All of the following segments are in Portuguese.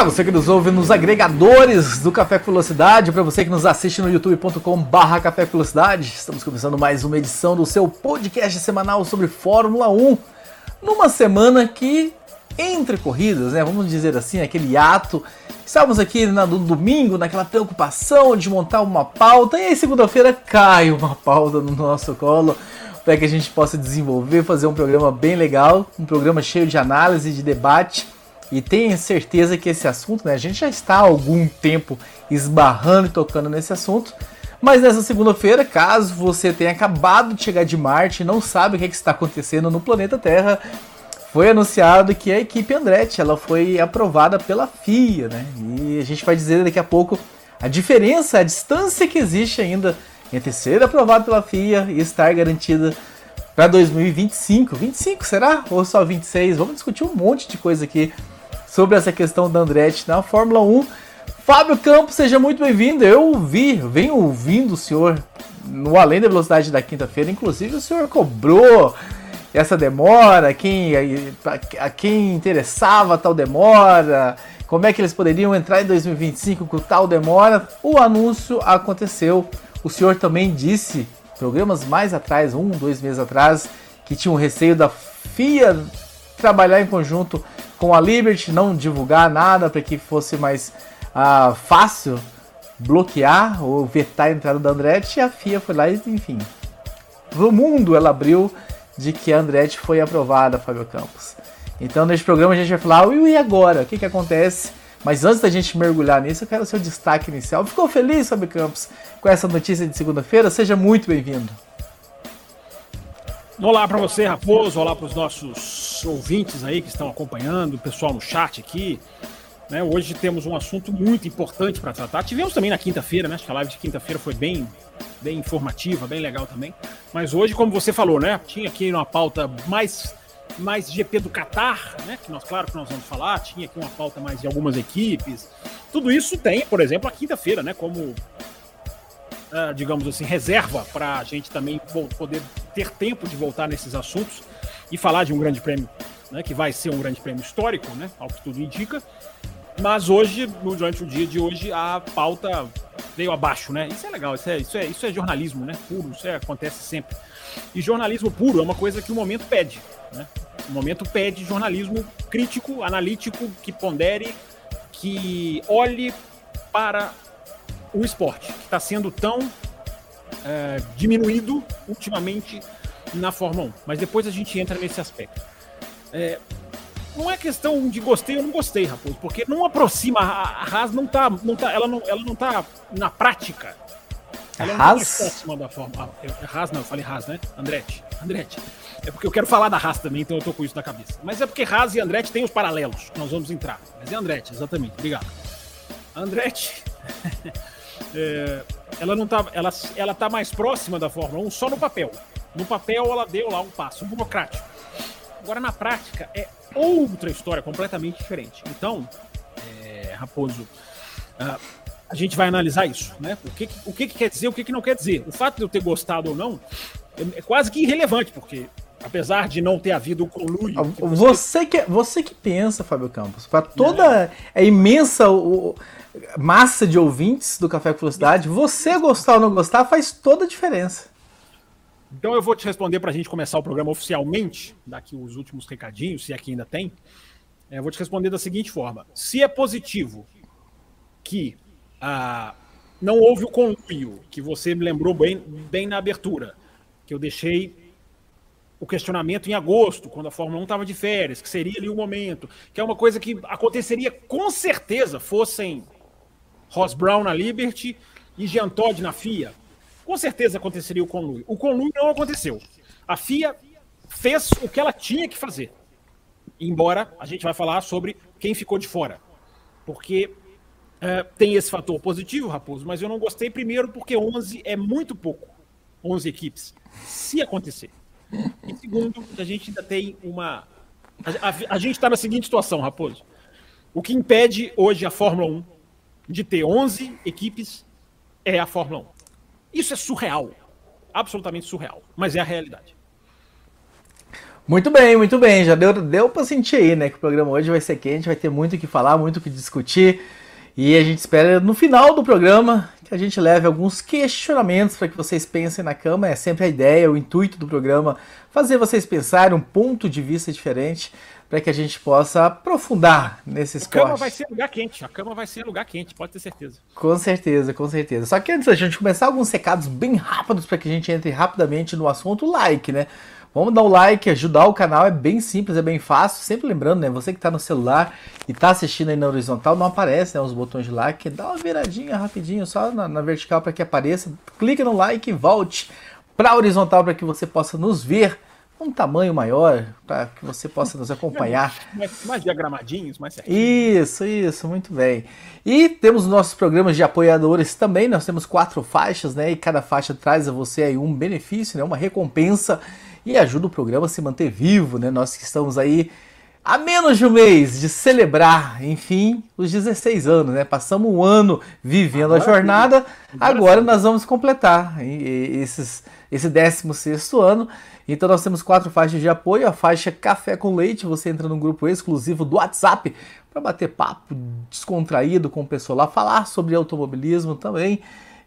Para você que nos ouve nos agregadores do Café com Velocidade, para você que nos assiste no youtube.com/barra Café com Velocidade, estamos começando mais uma edição do seu podcast semanal sobre Fórmula 1. Numa semana que entre corridas, né? Vamos dizer assim, aquele ato. Estávamos aqui no domingo naquela preocupação de montar uma pauta e aí segunda-feira cai uma pauta no nosso colo para que a gente possa desenvolver, fazer um programa bem legal, um programa cheio de análise, de debate. E tenha certeza que esse assunto, né, a gente já está há algum tempo esbarrando e tocando nesse assunto. Mas nessa segunda-feira, caso você tenha acabado de chegar de Marte e não sabe o que, é que está acontecendo no planeta Terra, foi anunciado que a equipe Andretti ela foi aprovada pela FIA, né? E a gente vai dizer daqui a pouco a diferença, a distância que existe ainda entre ser aprovado pela FIA e estar garantida para 2025. 25 será? Ou só 26? Vamos discutir um monte de coisa aqui sobre essa questão da Andretti na Fórmula 1. Fábio Campos, seja muito bem-vindo. Eu vi, venho ouvindo o senhor no Além da Velocidade da quinta-feira, inclusive o senhor cobrou essa demora, quem, a, a quem interessava tal demora, como é que eles poderiam entrar em 2025 com tal demora. O anúncio aconteceu. O senhor também disse, programas mais atrás, um, dois meses atrás, que tinha um receio da FIA trabalhar em conjunto com a Liberty, não divulgar nada para que fosse mais uh, fácil bloquear ou vetar a entrada da Andretti. A FIA foi lá e, enfim, no mundo ela abriu de que a Andretti foi aprovada, Fábio Campos. Então, neste programa, a gente vai falar, e agora? O que, que acontece? Mas antes da gente mergulhar nisso, eu quero o seu destaque inicial. Ficou feliz, Fábio Campos, com essa notícia de segunda-feira? Seja muito bem-vindo. Olá para você, Raposo. Olá para os nossos ouvintes aí que estão acompanhando, o pessoal no chat aqui. Né, hoje temos um assunto muito importante para tratar. Tivemos também na quinta-feira, né? Acho que a live de quinta-feira foi bem, bem informativa, bem legal também. Mas hoje, como você falou, né? Tinha aqui uma pauta mais, mais GP do Qatar, né? Que nós, claro que nós vamos falar. Tinha aqui uma pauta mais de algumas equipes. Tudo isso tem, por exemplo, a quinta-feira, né? Como, uh, digamos assim, reserva para a gente também poder ter tempo de voltar nesses assuntos e falar de um grande prêmio, né? Que vai ser um grande prêmio histórico, né? Ao que tudo indica. Mas hoje, durante o dia de hoje, a pauta veio abaixo, né? Isso é legal, isso é, isso é, isso é jornalismo, né? Puro, isso é, acontece sempre. E jornalismo puro é uma coisa que o momento pede, né? O momento pede jornalismo crítico, analítico, que pondere, que olhe para o esporte, que está sendo tão é, diminuído ultimamente na Fórmula 1. Mas depois a gente entra nesse aspecto. É, não é questão de gostei ou não gostei, Raposo, porque não aproxima, a Haas não tá, não tá, ela não, ela não tá na prática. Ela não Haas? tá próxima da forma. Ah, Haas não, eu falei Haas, né? Andretti. Andretti. É porque eu quero falar da Haas também, então eu tô com isso na cabeça. Mas é porque Haas e Andretti têm os paralelos, nós vamos entrar. Mas é Andretti, exatamente, obrigado. Andretti. é, ela não tá, ela, ela tá mais próxima da Fórmula 1 só no papel. No papel ela deu lá um passo burocrático. Agora na prática é outra história completamente diferente. Então, é, Raposo, uh, a gente vai analisar isso, né? O que, o que, que quer dizer, o que, que não quer dizer. O fato de eu ter gostado ou não é, é quase que irrelevante, porque apesar de não ter havido o conluio. Você... você... que você que pensa, Fábio Campos, para toda é. a imensa o, massa de ouvintes do Café com Velocidade, você gostar ou não gostar faz toda a diferença. Então eu vou te responder para a gente começar o programa oficialmente, daqui os últimos recadinhos, se aqui ainda tem. É, eu vou te responder da seguinte forma: se é positivo que ah, não houve o conluio, que você me lembrou bem, bem na abertura, que eu deixei o questionamento em agosto, quando a Fórmula 1 estava de férias, que seria ali o momento, que é uma coisa que aconteceria com certeza fossem Ross Brown na Liberty e Jean Todt na FIA com certeza aconteceria o conluio. O conluio não aconteceu. A FIA fez o que ela tinha que fazer. Embora a gente vai falar sobre quem ficou de fora. Porque é, tem esse fator positivo, Raposo, mas eu não gostei primeiro porque 11 é muito pouco. 11 equipes. Se acontecer. E segundo a gente ainda tem uma. A, a, a gente está na seguinte situação, Raposo. O que impede hoje a Fórmula 1 de ter 11 equipes é a Fórmula 1. Isso é surreal. Absolutamente surreal. Mas é a realidade. Muito bem, muito bem. Já deu, deu para sentir aí, né? Que o programa hoje vai ser quente, vai ter muito o que falar, muito o que discutir. E a gente espera no final do programa que a gente leve alguns questionamentos para que vocês pensem na cama. É sempre a ideia, o intuito do programa, fazer vocês pensarem um ponto de vista diferente para que a gente possa aprofundar nesse esporte. A cama vai ser lugar quente, a cama vai ser lugar quente, pode ter certeza. Com certeza, com certeza. Só que antes da gente começar, alguns recados bem rápidos para que a gente entre rapidamente no assunto like, né? Vamos dar o um like, ajudar o canal, é bem simples, é bem fácil. Sempre lembrando, né? Você que está no celular e está assistindo aí na horizontal, não aparece né, os botões de like. Dá uma viradinha rapidinho, só na, na vertical para que apareça. Clique no like e volte para a horizontal para que você possa nos ver um tamanho maior, para que você possa nos acompanhar. Mais, mais diagramadinhos, mais certinho. Isso, isso, muito bem. E temos nossos programas de apoiadores também, nós temos quatro faixas, né? E cada faixa traz a você aí um benefício, né? Uma recompensa e ajuda o programa a se manter vivo, né? Nós que estamos aí há menos de um mês de celebrar, enfim, os 16 anos, né? Passamos um ano vivendo agora, a jornada, agora nós vamos completar esses, esse 16 ano. Então nós temos quatro faixas de apoio, a faixa Café com Leite, você entra num grupo exclusivo do WhatsApp para bater papo descontraído com o pessoal lá, falar sobre automobilismo também.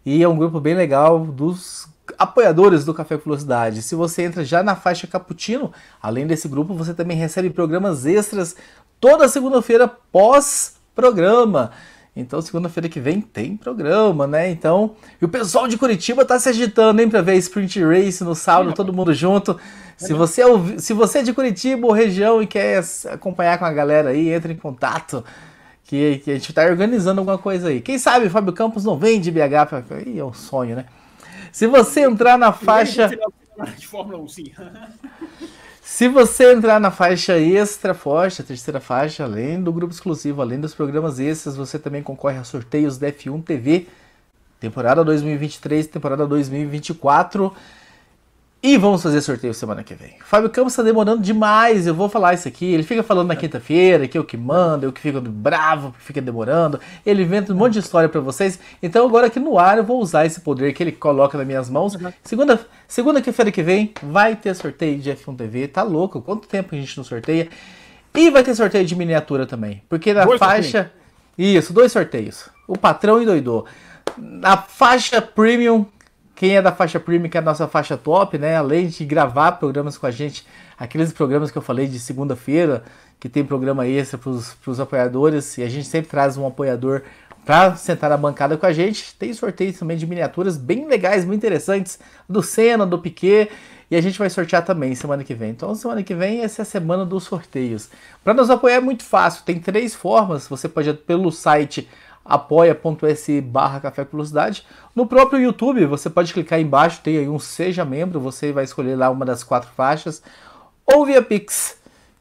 E é um grupo bem legal dos apoiadores do Café com Velocidade. Se você entra já na faixa Cappuccino, além desse grupo, você também recebe programas extras toda segunda-feira pós-programa. Então, segunda-feira que vem tem programa, né? Então, e o pessoal de Curitiba tá se agitando, hein, para ver Sprint Race no sábado, Sim, todo mundo junto. Se você, é, se você é de Curitiba ou região e quer acompanhar com a galera aí, entre em contato. Que, que a gente tá organizando alguma coisa aí. Quem sabe o Fábio Campos não vem de BH pra. Ih, é um sonho, né? Se você entrar na faixa. De Fórmula 1, sim. Se você entrar na faixa extra forte, a terceira faixa, além do grupo exclusivo, além dos programas extras, você também concorre a sorteios da F1 TV, temporada 2023, temporada 2024. E vamos fazer sorteio semana que vem. Fábio Campos está demorando demais, eu vou falar isso aqui. Ele fica falando na quinta-feira que eu que mando, eu que fico bravo, que fica demorando. Ele inventa um monte de história para vocês. Então agora aqui no ar eu vou usar esse poder que ele coloca nas minhas mãos. Segunda, segunda-feira que vem vai ter sorteio de F1 TV. Tá louco? Quanto tempo a gente não sorteia? E vai ter sorteio de miniatura também. Porque na dois faixa. Isso, dois sorteios. O patrão e doidô. Na faixa premium quem é da faixa premium, que é a nossa faixa top, né? Além de gravar programas com a gente, aqueles programas que eu falei de segunda-feira, que tem programa extra para os apoiadores, e a gente sempre traz um apoiador para sentar na bancada com a gente. Tem sorteios também de miniaturas bem legais, muito interessantes, do Senna, do Piquet, e a gente vai sortear também semana que vem. Então, semana que vem essa é a semana dos sorteios. Para nos apoiar é muito fácil, tem três formas. Você pode ir pelo site apoia.se barra Café Velocidade. No próprio YouTube, você pode clicar embaixo, tem aí um Seja Membro, você vai escolher lá uma das quatro faixas, ou via Pix,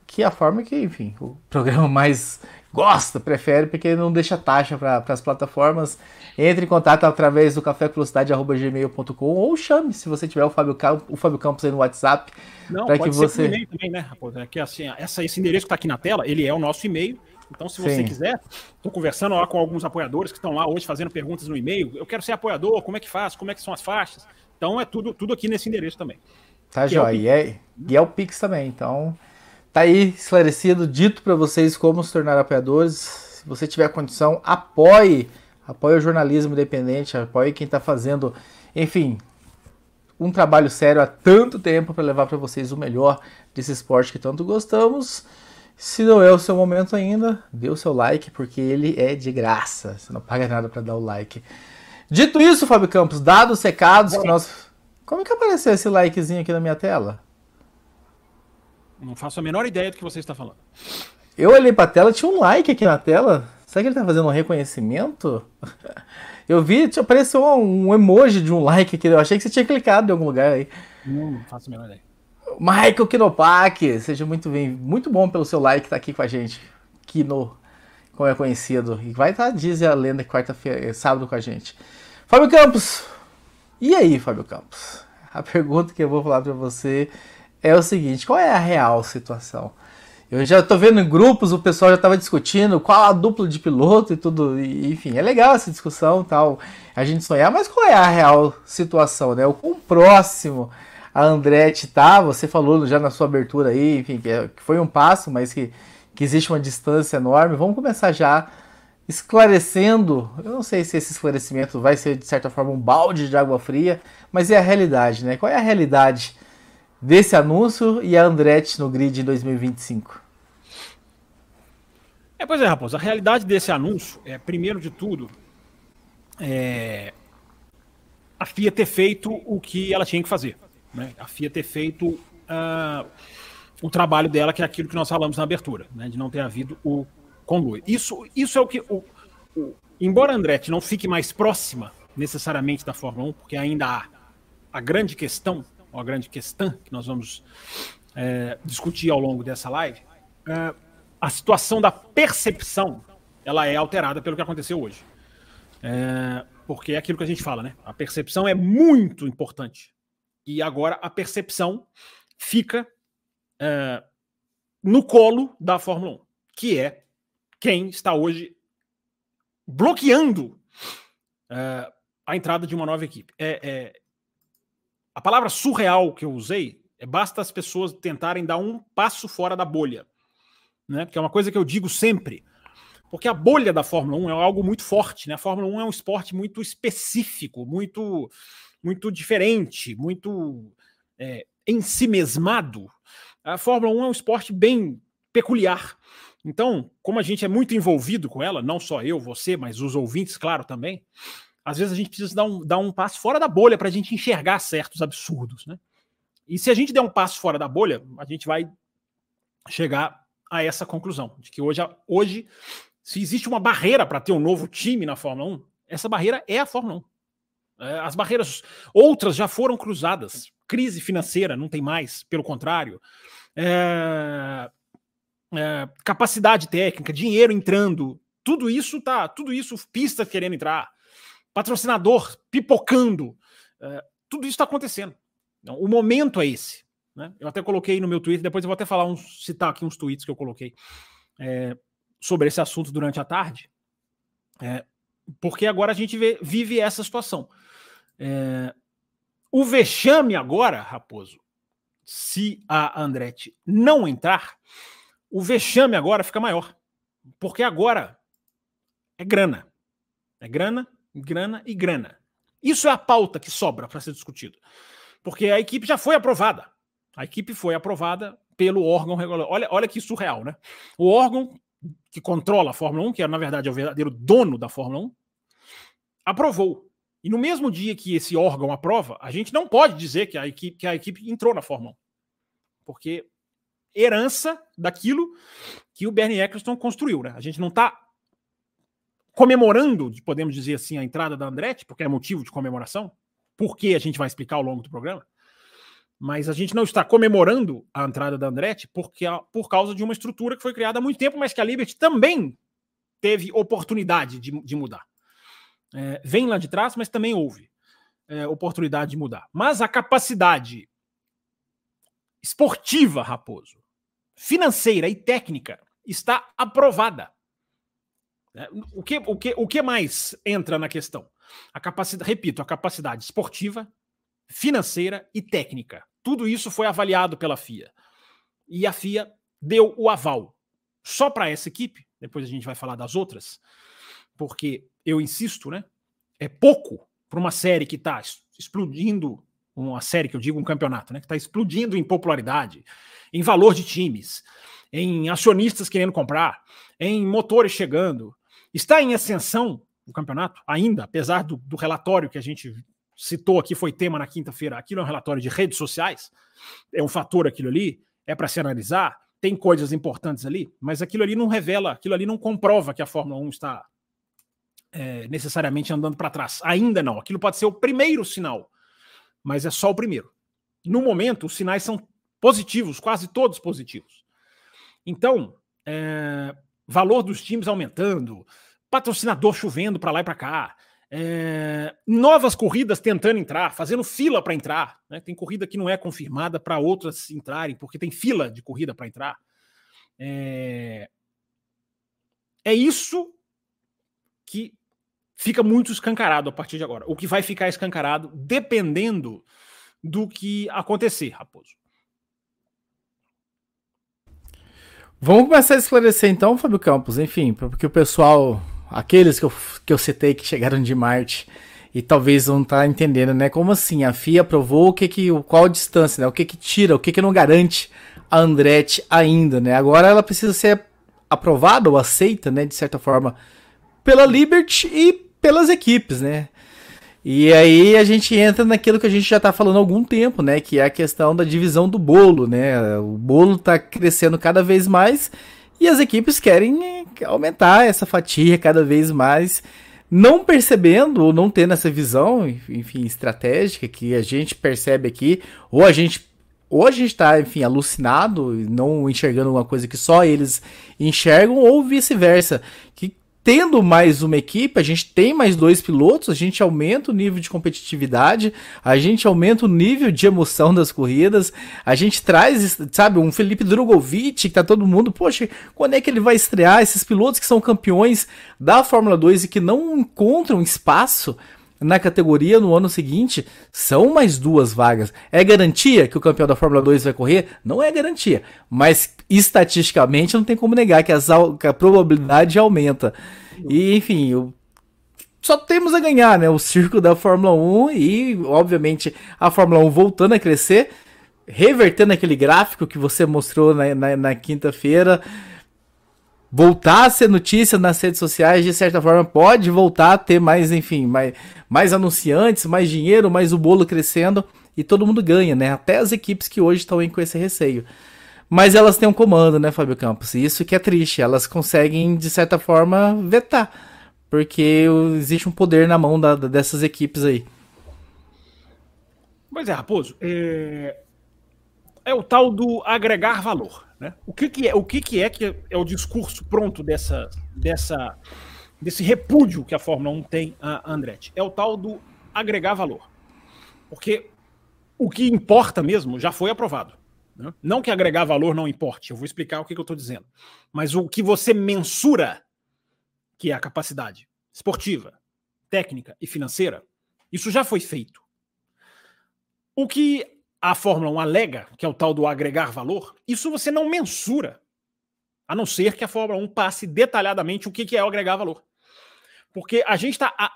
que é a forma que, enfim, o programa mais gosta, prefere, porque não deixa taxa para as plataformas. Entre em contato através do cafévelocidade.gmail.com ou chame se você tiver o Fábio, Campos, o Fábio Campos aí no WhatsApp. Não, que você... e-mail também, né, Raposo? É que assim, essa, esse endereço que está aqui na tela, ele é o nosso e-mail. Então, se você Sim. quiser, estou conversando lá com alguns apoiadores que estão lá hoje fazendo perguntas no e-mail. Eu quero ser apoiador, como é que faz? Como é que são as faixas? Então, é tudo, tudo aqui nesse endereço também. Tá, joia. É e, é, e é o Pix também. Então, tá aí esclarecido, dito para vocês como se tornar apoiadores. Se você tiver condição, apoie. Apoie o jornalismo independente, apoie quem está fazendo, enfim, um trabalho sério há tanto tempo para levar para vocês o melhor desse esporte que tanto gostamos. Se não é o seu momento ainda, dê o seu like, porque ele é de graça. Você não paga nada para dar o like. Dito isso, Fábio Campos, dados os recados que nós. Como é que apareceu esse likezinho aqui na minha tela? Não faço a menor ideia do que você está falando. Eu olhei para a tela, tinha um like aqui na tela. Será que ele está fazendo um reconhecimento? Eu vi, apareceu um emoji de um like aqui. Eu achei que você tinha clicado em algum lugar aí. Não, não faço a menor ideia. Michael Kinopak, seja muito bem, muito bom pelo seu like estar tá aqui com a gente. Kino, como é conhecido. E vai estar, tá, diz a lenda, quarta-feira, é, sábado com a gente. Fábio Campos. E aí, Fábio Campos? A pergunta que eu vou falar para você é o seguinte: qual é a real situação? Eu já tô vendo em grupos, o pessoal já tava discutindo qual a dupla de piloto e tudo. E, enfim, é legal essa discussão tal. A gente sonhar, mas qual é a real situação, né? O quão próximo a Andretti tá, você falou já na sua abertura aí, enfim, que, é, que foi um passo, mas que, que existe uma distância enorme. Vamos começar já esclarecendo. Eu não sei se esse esclarecimento vai ser, de certa forma, um balde de água fria, mas é a realidade, né? Qual é a realidade desse anúncio e a Andretti no grid em 2025? É, pois é, Raposo. A realidade desse anúncio é, primeiro de tudo, é, a FIA ter feito o que ela tinha que fazer. Né? A FIA ter feito uh, o trabalho dela, que é aquilo que nós falamos na abertura, né? de não ter havido o conluio. Isso, isso é o que. O, o, embora a Andretti não fique mais próxima necessariamente da Fórmula 1, porque ainda há a grande questão, ou a grande questão que nós vamos é, discutir ao longo dessa live. É, a situação da percepção ela é alterada pelo que aconteceu hoje. É, porque é aquilo que a gente fala, né? A percepção é muito importante. E agora a percepção fica é, no colo da Fórmula 1, que é quem está hoje bloqueando é, a entrada de uma nova equipe. É, é, a palavra surreal que eu usei é basta as pessoas tentarem dar um passo fora da bolha né? Que é uma coisa que eu digo sempre. Porque a bolha da Fórmula 1 é algo muito forte, né? A Fórmula 1 é um esporte muito específico, muito muito diferente, muito é, ensimesmado. A Fórmula 1 é um esporte bem peculiar. Então, como a gente é muito envolvido com ela, não só eu, você, mas os ouvintes, claro, também, às vezes a gente precisa dar um, dar um passo fora da bolha para a gente enxergar certos absurdos. Né? E se a gente der um passo fora da bolha, a gente vai chegar a essa conclusão, de que hoje, hoje se existe uma barreira para ter um novo time na Fórmula 1, essa barreira é a Fórmula 1. É, as barreiras outras já foram cruzadas. Crise financeira não tem mais, pelo contrário. É, é, capacidade técnica, dinheiro entrando, tudo isso tá, tudo isso pista querendo entrar, patrocinador pipocando, é, tudo isso está acontecendo. Então, o momento é esse. Né? Eu até coloquei no meu Twitter, depois eu vou até falar uns, citar aqui uns tweets que eu coloquei é, sobre esse assunto durante a tarde, é, porque agora a gente vê, vive essa situação. É, o vexame agora, Raposo, se a Andretti não entrar, o vexame agora fica maior, porque agora é grana, é grana, grana e grana. Isso é a pauta que sobra para ser discutido, porque a equipe já foi aprovada. A equipe foi aprovada pelo órgão regulador. Olha, olha que surreal, né? O órgão que controla a Fórmula 1, que é, na verdade é o verdadeiro dono da Fórmula 1, aprovou. E no mesmo dia que esse órgão aprova, a gente não pode dizer que a equipe, que a equipe entrou na Fórmula 1. Porque herança daquilo que o Bernie Eccleston construiu, né? A gente não está comemorando, podemos dizer assim, a entrada da Andretti, porque é motivo de comemoração, porque a gente vai explicar ao longo do programa mas a gente não está comemorando a entrada da Andretti porque, por causa de uma estrutura que foi criada há muito tempo, mas que a Liberty também teve oportunidade de, de mudar. É, vem lá de trás, mas também houve é, oportunidade de mudar. Mas a capacidade esportiva, Raposo, financeira e técnica está aprovada. É, o, que, o, que, o que mais entra na questão? A capacidade, repito, a capacidade esportiva, financeira e técnica. Tudo isso foi avaliado pela FIA. E a FIA deu o aval. Só para essa equipe, depois a gente vai falar das outras, porque eu insisto, né? É pouco para uma série que está explodindo, uma série que eu digo um campeonato, né? Que está explodindo em popularidade, em valor de times, em acionistas querendo comprar, em motores chegando. Está em ascensão o campeonato ainda, apesar do, do relatório que a gente citou aqui, foi tema na quinta-feira. Aquilo é um relatório de redes sociais, é um fator aquilo ali, é para se analisar, tem coisas importantes ali, mas aquilo ali não revela, aquilo ali não comprova que a Fórmula 1 está é, necessariamente andando para trás. Ainda não. Aquilo pode ser o primeiro sinal, mas é só o primeiro. No momento, os sinais são positivos, quase todos positivos. Então, é, valor dos times aumentando, patrocinador chovendo para lá e para cá, É, novas corridas tentando entrar, fazendo fila para entrar. Né? Tem corrida que não é confirmada para outras entrarem, porque tem fila de corrida para entrar. É, é isso que fica muito escancarado a partir de agora. O que vai ficar escancarado dependendo do que acontecer, Raposo. Vamos começar a esclarecer então, Fábio Campos, enfim, porque o pessoal, aqueles que eu, que eu citei que chegaram de Marte e talvez não tá entendendo, né? Como assim? A FIA aprovou o que que, qual a distância, né? O que que tira, o que que não garante a Andretti ainda, né? Agora ela precisa ser aprovada ou aceita, né, de certa forma, pela Liberty e pelas equipes, né? E aí a gente entra naquilo que a gente já está falando há algum tempo, né? Que é a questão da divisão do bolo, né? O bolo está crescendo cada vez mais e as equipes querem aumentar essa fatia cada vez mais, não percebendo ou não tendo essa visão, enfim, estratégica que a gente percebe aqui, ou a gente ou a gente está, enfim, alucinado, não enxergando uma coisa que só eles enxergam, ou vice-versa, que tendo mais uma equipe, a gente tem mais dois pilotos, a gente aumenta o nível de competitividade, a gente aumenta o nível de emoção das corridas, a gente traz, sabe, um Felipe Drogovic, que tá todo mundo, poxa, quando é que ele vai estrear? Esses pilotos que são campeões da Fórmula 2 e que não encontram espaço na categoria no ano seguinte, são mais duas vagas. É garantia que o campeão da Fórmula 2 vai correr? Não é garantia, mas estatisticamente não tem como negar que, que a probabilidade aumenta. E enfim, só temos a ganhar, né? O circo da Fórmula 1 e, obviamente, a Fórmula 1 voltando a crescer, revertendo aquele gráfico que você mostrou na, na, na quinta-feira voltar a ser notícia nas redes sociais, de certa forma, pode voltar a ter mais, enfim, mais, mais anunciantes, mais dinheiro, mais o bolo crescendo e todo mundo ganha, né? Até as equipes que hoje estão com esse receio. Mas elas têm um comando, né, Fábio Campos? E isso que é triste. Elas conseguem, de certa forma, vetar. Porque existe um poder na mão da, dessas equipes aí. Pois é, Raposo. É... é o tal do agregar valor. Né? O, que, que, é, o que, que é que é o discurso pronto dessa, dessa, desse repúdio que a Fórmula 1 tem a Andretti? É o tal do agregar valor. Porque o que importa mesmo já foi aprovado. Né? Não que agregar valor não importe, eu vou explicar o que, que eu estou dizendo. Mas o que você mensura, que é a capacidade esportiva, técnica e financeira, isso já foi feito. O que a Fórmula 1 alega, que é o tal do agregar valor, isso você não mensura, a não ser que a Fórmula 1 passe detalhadamente o que é o agregar valor. Porque a gente está há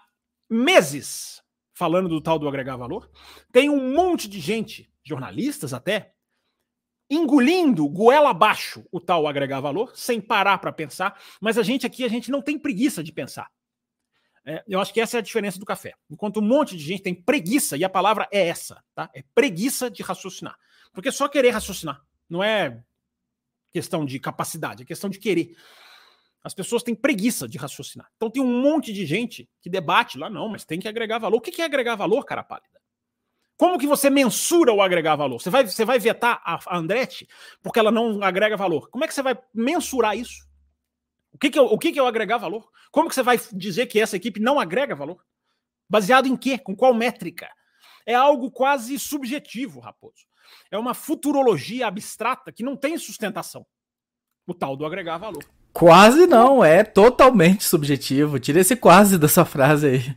meses falando do tal do agregar valor, tem um monte de gente, jornalistas até, engolindo goela abaixo o tal agregar valor, sem parar para pensar, mas a gente aqui, a gente não tem preguiça de pensar. É, eu acho que essa é a diferença do café. Enquanto um monte de gente tem preguiça, e a palavra é essa, tá? É preguiça de raciocinar. Porque só querer raciocinar. Não é questão de capacidade, é questão de querer. As pessoas têm preguiça de raciocinar. Então tem um monte de gente que debate lá, não, mas tem que agregar valor. O que é agregar valor, cara pálida? Como que você mensura o agregar valor? Você vai, você vai vetar a Andretti porque ela não agrega valor. Como é que você vai mensurar isso? O que, que, é, o que, que o agregar valor? Como que você vai dizer que essa equipe não agrega valor? Baseado em quê? Com qual métrica? É algo quase subjetivo, Raposo. É uma futurologia abstrata que não tem sustentação. O tal do agregar valor. Quase não, é totalmente subjetivo. Tira esse quase dessa frase aí.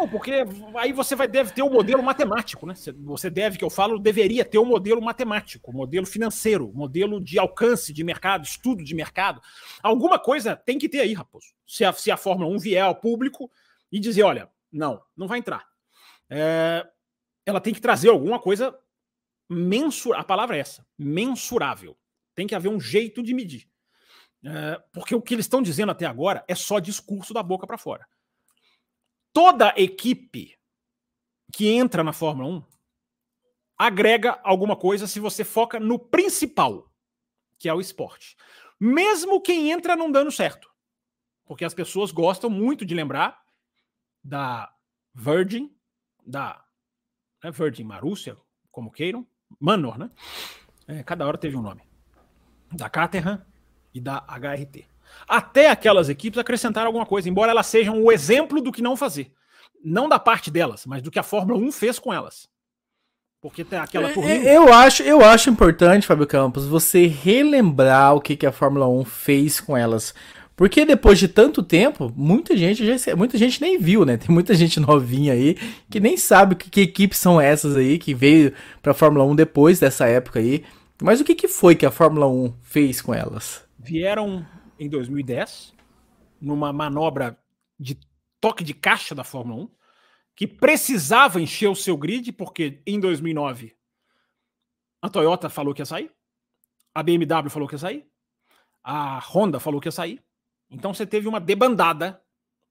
Não, porque aí você vai, deve ter o um modelo matemático, né? Você deve, que eu falo, deveria ter o um modelo matemático, modelo financeiro, modelo de alcance de mercado, estudo de mercado. Alguma coisa tem que ter aí, Raposo. Se a, se a Fórmula 1 vier ao público e dizer, olha, não, não vai entrar. É, ela tem que trazer alguma coisa mensurável. A palavra é essa, mensurável. Tem que haver um jeito de medir. É, porque o que eles estão dizendo até agora é só discurso da boca para fora. Toda equipe que entra na Fórmula 1 agrega alguma coisa se você foca no principal, que é o esporte. Mesmo quem entra não dando certo. Porque as pessoas gostam muito de lembrar da Virgin, da né, Virgin Marúcia, como queiram, Manor, né? É, cada hora teve um nome. Da Caterham, e da HRT. Até aquelas equipes acrescentaram alguma coisa, embora elas sejam o exemplo do que não fazer. não da parte delas, mas do que a Fórmula 1 fez com elas. Porque tem aquela turminha... Eu acho, eu acho importante, Fábio Campos, você relembrar o que, que a Fórmula 1 fez com elas. Porque depois de tanto tempo, muita gente já muita gente nem viu, né? Tem muita gente novinha aí que nem sabe que, que equipes são essas aí que veio para a Fórmula 1 depois dessa época aí. Mas o que, que foi que a Fórmula 1 fez com elas? Vieram em 2010 numa manobra de toque de caixa da Fórmula 1 que precisava encher o seu grid porque em 2009 a Toyota falou que ia sair, a BMW falou que ia sair, a Honda falou que ia sair então você teve uma debandada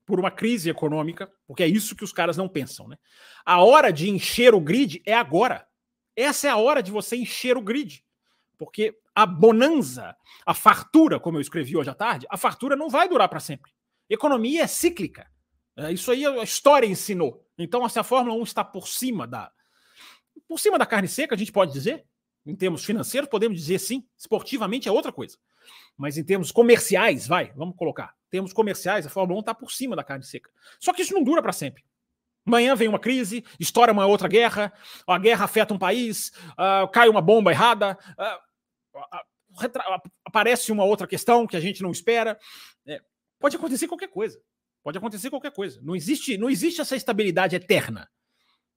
por uma crise econômica, porque é isso que os caras não pensam, né? A hora de encher o grid é agora. Essa é a hora de você encher o grid. Porque a bonança, a fartura, como eu escrevi hoje à tarde, a fartura não vai durar para sempre. Economia é cíclica. É, isso aí a história ensinou. Então, se a Fórmula 1 está por cima da por cima da carne seca, a gente pode dizer, em termos financeiros, podemos dizer sim. Esportivamente é outra coisa. Mas em termos comerciais, vai, vamos colocar. Em termos comerciais, a Fórmula 1 está por cima da carne seca. Só que isso não dura para sempre. Amanhã vem uma crise, estoura uma outra guerra, a guerra afeta um país, uh, cai uma bomba errada, uh, aparece uma outra questão que a gente não espera. É, pode acontecer qualquer coisa. Pode acontecer qualquer coisa. Não existe, não existe essa estabilidade eterna.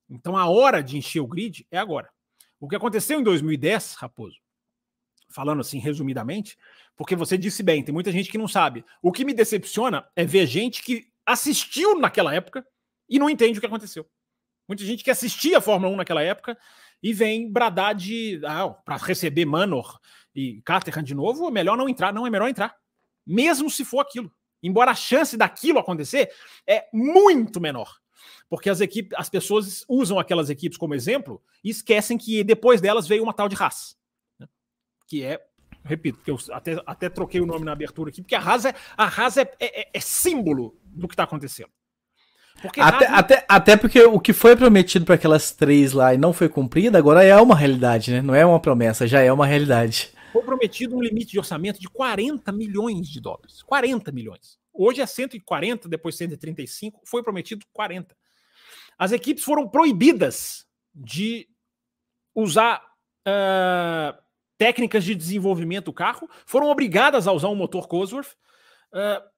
Então a hora de encher o grid é agora. O que aconteceu em 2010, Raposo, falando assim resumidamente, porque você disse bem, tem muita gente que não sabe. O que me decepciona é ver gente que assistiu naquela época e não entende o que aconteceu. Muita gente que assistia a Fórmula 1 naquela época e vem bradar de. Ah, para receber Manor e Caterham de novo, é melhor não entrar. Não, é melhor entrar. Mesmo se for aquilo. Embora a chance daquilo acontecer é muito menor. Porque as equipes, as pessoas usam aquelas equipes como exemplo e esquecem que depois delas veio uma tal de Haas que é, repito, que eu até, até troquei o nome na abertura aqui, porque a Haas é, a Haas é, é, é símbolo do que está acontecendo. Porque até, até, até porque o que foi prometido para aquelas três lá e não foi cumprido, agora é uma realidade, né? Não é uma promessa, já é uma realidade. Foi prometido um limite de orçamento de 40 milhões de dólares. 40 milhões. Hoje é 140, depois 135, foi prometido 40. As equipes foram proibidas de usar uh, técnicas de desenvolvimento do carro, foram obrigadas a usar um motor Cosworth, uh,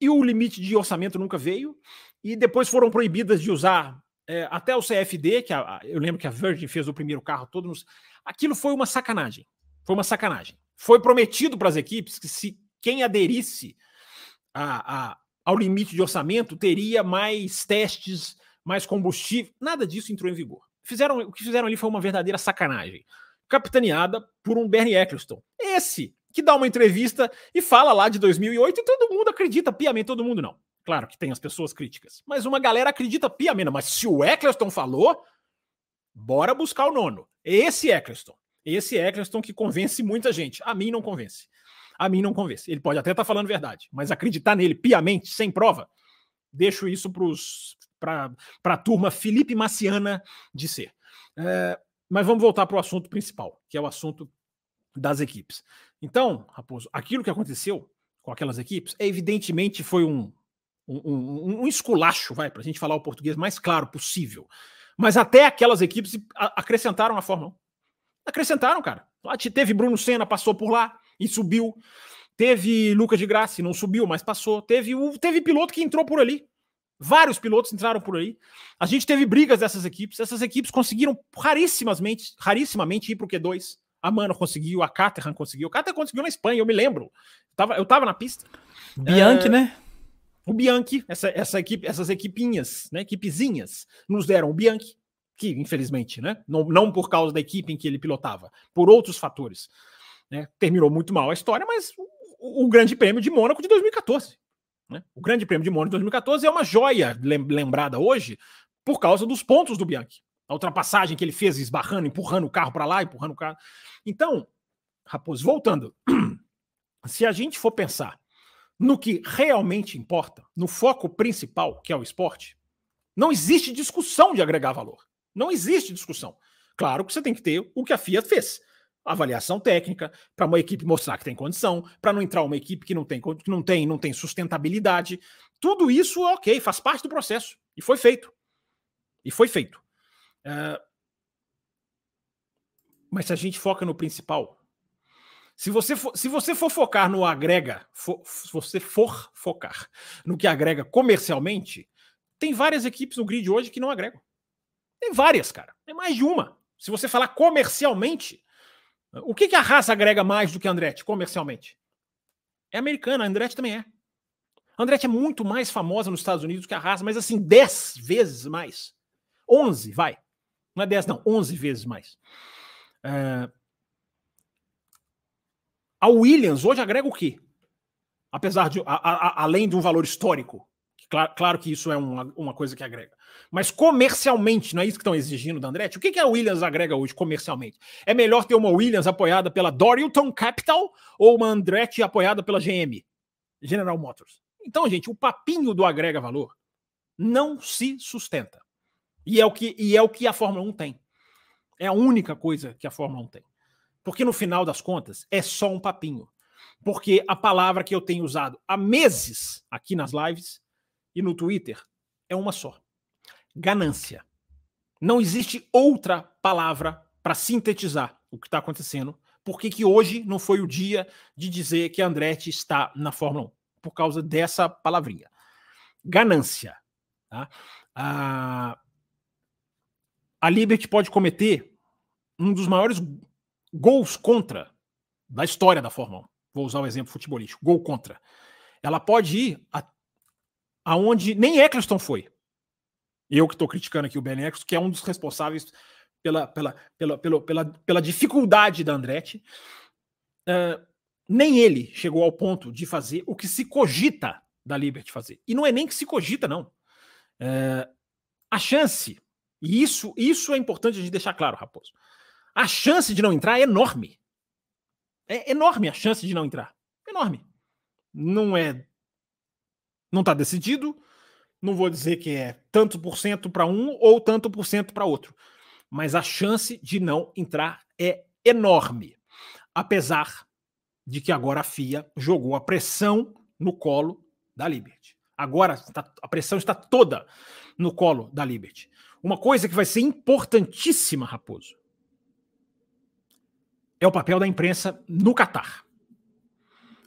e o limite de orçamento nunca veio, e depois foram proibidas de usar é, até o CFD, que a, eu lembro que a Virgin fez o primeiro carro todo. Nos, aquilo foi uma sacanagem. Foi uma sacanagem. Foi prometido para as equipes que se quem aderisse a, a, ao limite de orçamento teria mais testes, mais combustível. Nada disso entrou em vigor. Fizeram, o que fizeram ali foi uma verdadeira sacanagem capitaneada por um Bernie Eccleston. Esse que dá uma entrevista e fala lá de 2008 e todo mundo acredita piamente, todo mundo não. Claro que tem as pessoas críticas, mas uma galera acredita piamente. Mas se o Eccleston falou, bora buscar o nono. Esse Eccleston. Esse Eccleston que convence muita gente. A mim não convence. A mim não convence. Ele pode até estar tá falando verdade, mas acreditar nele piamente, sem prova, deixo isso para a turma Felipe Maciana de ser. É, mas vamos voltar para o assunto principal, que é o assunto das equipes. Então, Raposo, aquilo que aconteceu com aquelas equipes, evidentemente foi um, um, um, um esculacho, vai, para a gente falar o português mais claro possível. Mas até aquelas equipes acrescentaram a Fórmula 1. Acrescentaram, cara. Lá teve Bruno Senna, passou por lá e subiu. Teve Lucas de Graça, não subiu, mas passou. Teve, teve piloto que entrou por ali. Vários pilotos entraram por aí. A gente teve brigas dessas equipes. Essas equipes conseguiram rarissimamente, rarissimamente ir para o Q2. A Mano conseguiu, a Caterham conseguiu. A Caterham conseguiu na Espanha, eu me lembro. Eu tava, eu tava na pista. Bianchi, é... né? O Bianchi, essa, essa equipe, essas equipinhas, né, equipezinhas, nos deram o Bianchi, que infelizmente, né, não, não por causa da equipe em que ele pilotava, por outros fatores, né, terminou muito mal a história, mas o, o Grande Prêmio de Mônaco de 2014, né? O Grande Prêmio de Mônaco de 2014 é uma joia lembrada hoje por causa dos pontos do Bianchi. A ultrapassagem que ele fez esbarrando, empurrando o carro para lá, empurrando o carro. Então, Raposo, voltando, se a gente for pensar no que realmente importa, no foco principal, que é o esporte, não existe discussão de agregar valor. Não existe discussão. Claro que você tem que ter o que a Fiat fez avaliação técnica, para uma equipe mostrar que tem condição, para não entrar uma equipe que não tem, que não tem, não tem sustentabilidade, Tudo isso, ok, faz parte do processo. E foi feito. E foi feito. Uh, mas se a gente foca no principal, se você for, se você for focar no agrega, se você for focar no que agrega comercialmente, tem várias equipes no grid hoje que não agregam. Tem várias, cara. Tem mais de uma. Se você falar comercialmente, o que, que a raça agrega mais do que a Andretti comercialmente? É americana, a Andretti também é. A Andretti é muito mais famosa nos Estados Unidos que a raça, mas assim, 10 vezes mais. 11, vai. Não é 10, não, 11 vezes mais. É... A Williams hoje agrega o quê? Apesar de, a, a, além de um valor histórico, claro, claro que isso é uma, uma, coisa que agrega. Mas comercialmente, não é isso que estão exigindo da Andretti? O que, que a Williams agrega hoje comercialmente? É melhor ter uma Williams apoiada pela Dorilton Capital ou uma Andretti apoiada pela GM, General Motors? Então, gente, o papinho do agrega valor não se sustenta. E é o que, e é o que a Fórmula 1 tem. É a única coisa que a Fórmula 1 tem. Porque no final das contas é só um papinho. Porque a palavra que eu tenho usado há meses aqui nas lives e no Twitter é uma só: ganância. Não existe outra palavra para sintetizar o que está acontecendo. Porque que hoje não foi o dia de dizer que Andretti está na Fórmula 1? Por causa dessa palavrinha. Ganância. Tá? Ah, a Liberty pode cometer um dos maiores gols contra da história da Fórmula 1. Vou usar o exemplo futebolístico, gol contra. Ela pode ir a, aonde nem Eccleston foi. Eu que estou criticando aqui o Ben Eccleston, que é um dos responsáveis pela, pela, pela, pela, pela, pela dificuldade da Andretti. Uh, nem ele chegou ao ponto de fazer o que se cogita da Liberty fazer. E não é nem que se cogita, não. Uh, a chance e isso, isso é importante a gente deixar claro, Raposo. A chance de não entrar é enorme. É enorme a chance de não entrar. Enorme. Não é. Não está decidido. Não vou dizer que é tanto por cento para um ou tanto por cento para outro. Mas a chance de não entrar é enorme. Apesar de que agora a FIA jogou a pressão no colo da Liberty. Agora a pressão está toda no colo da Liberty. Uma coisa que vai ser importantíssima, Raposo, é o papel da imprensa no Catar.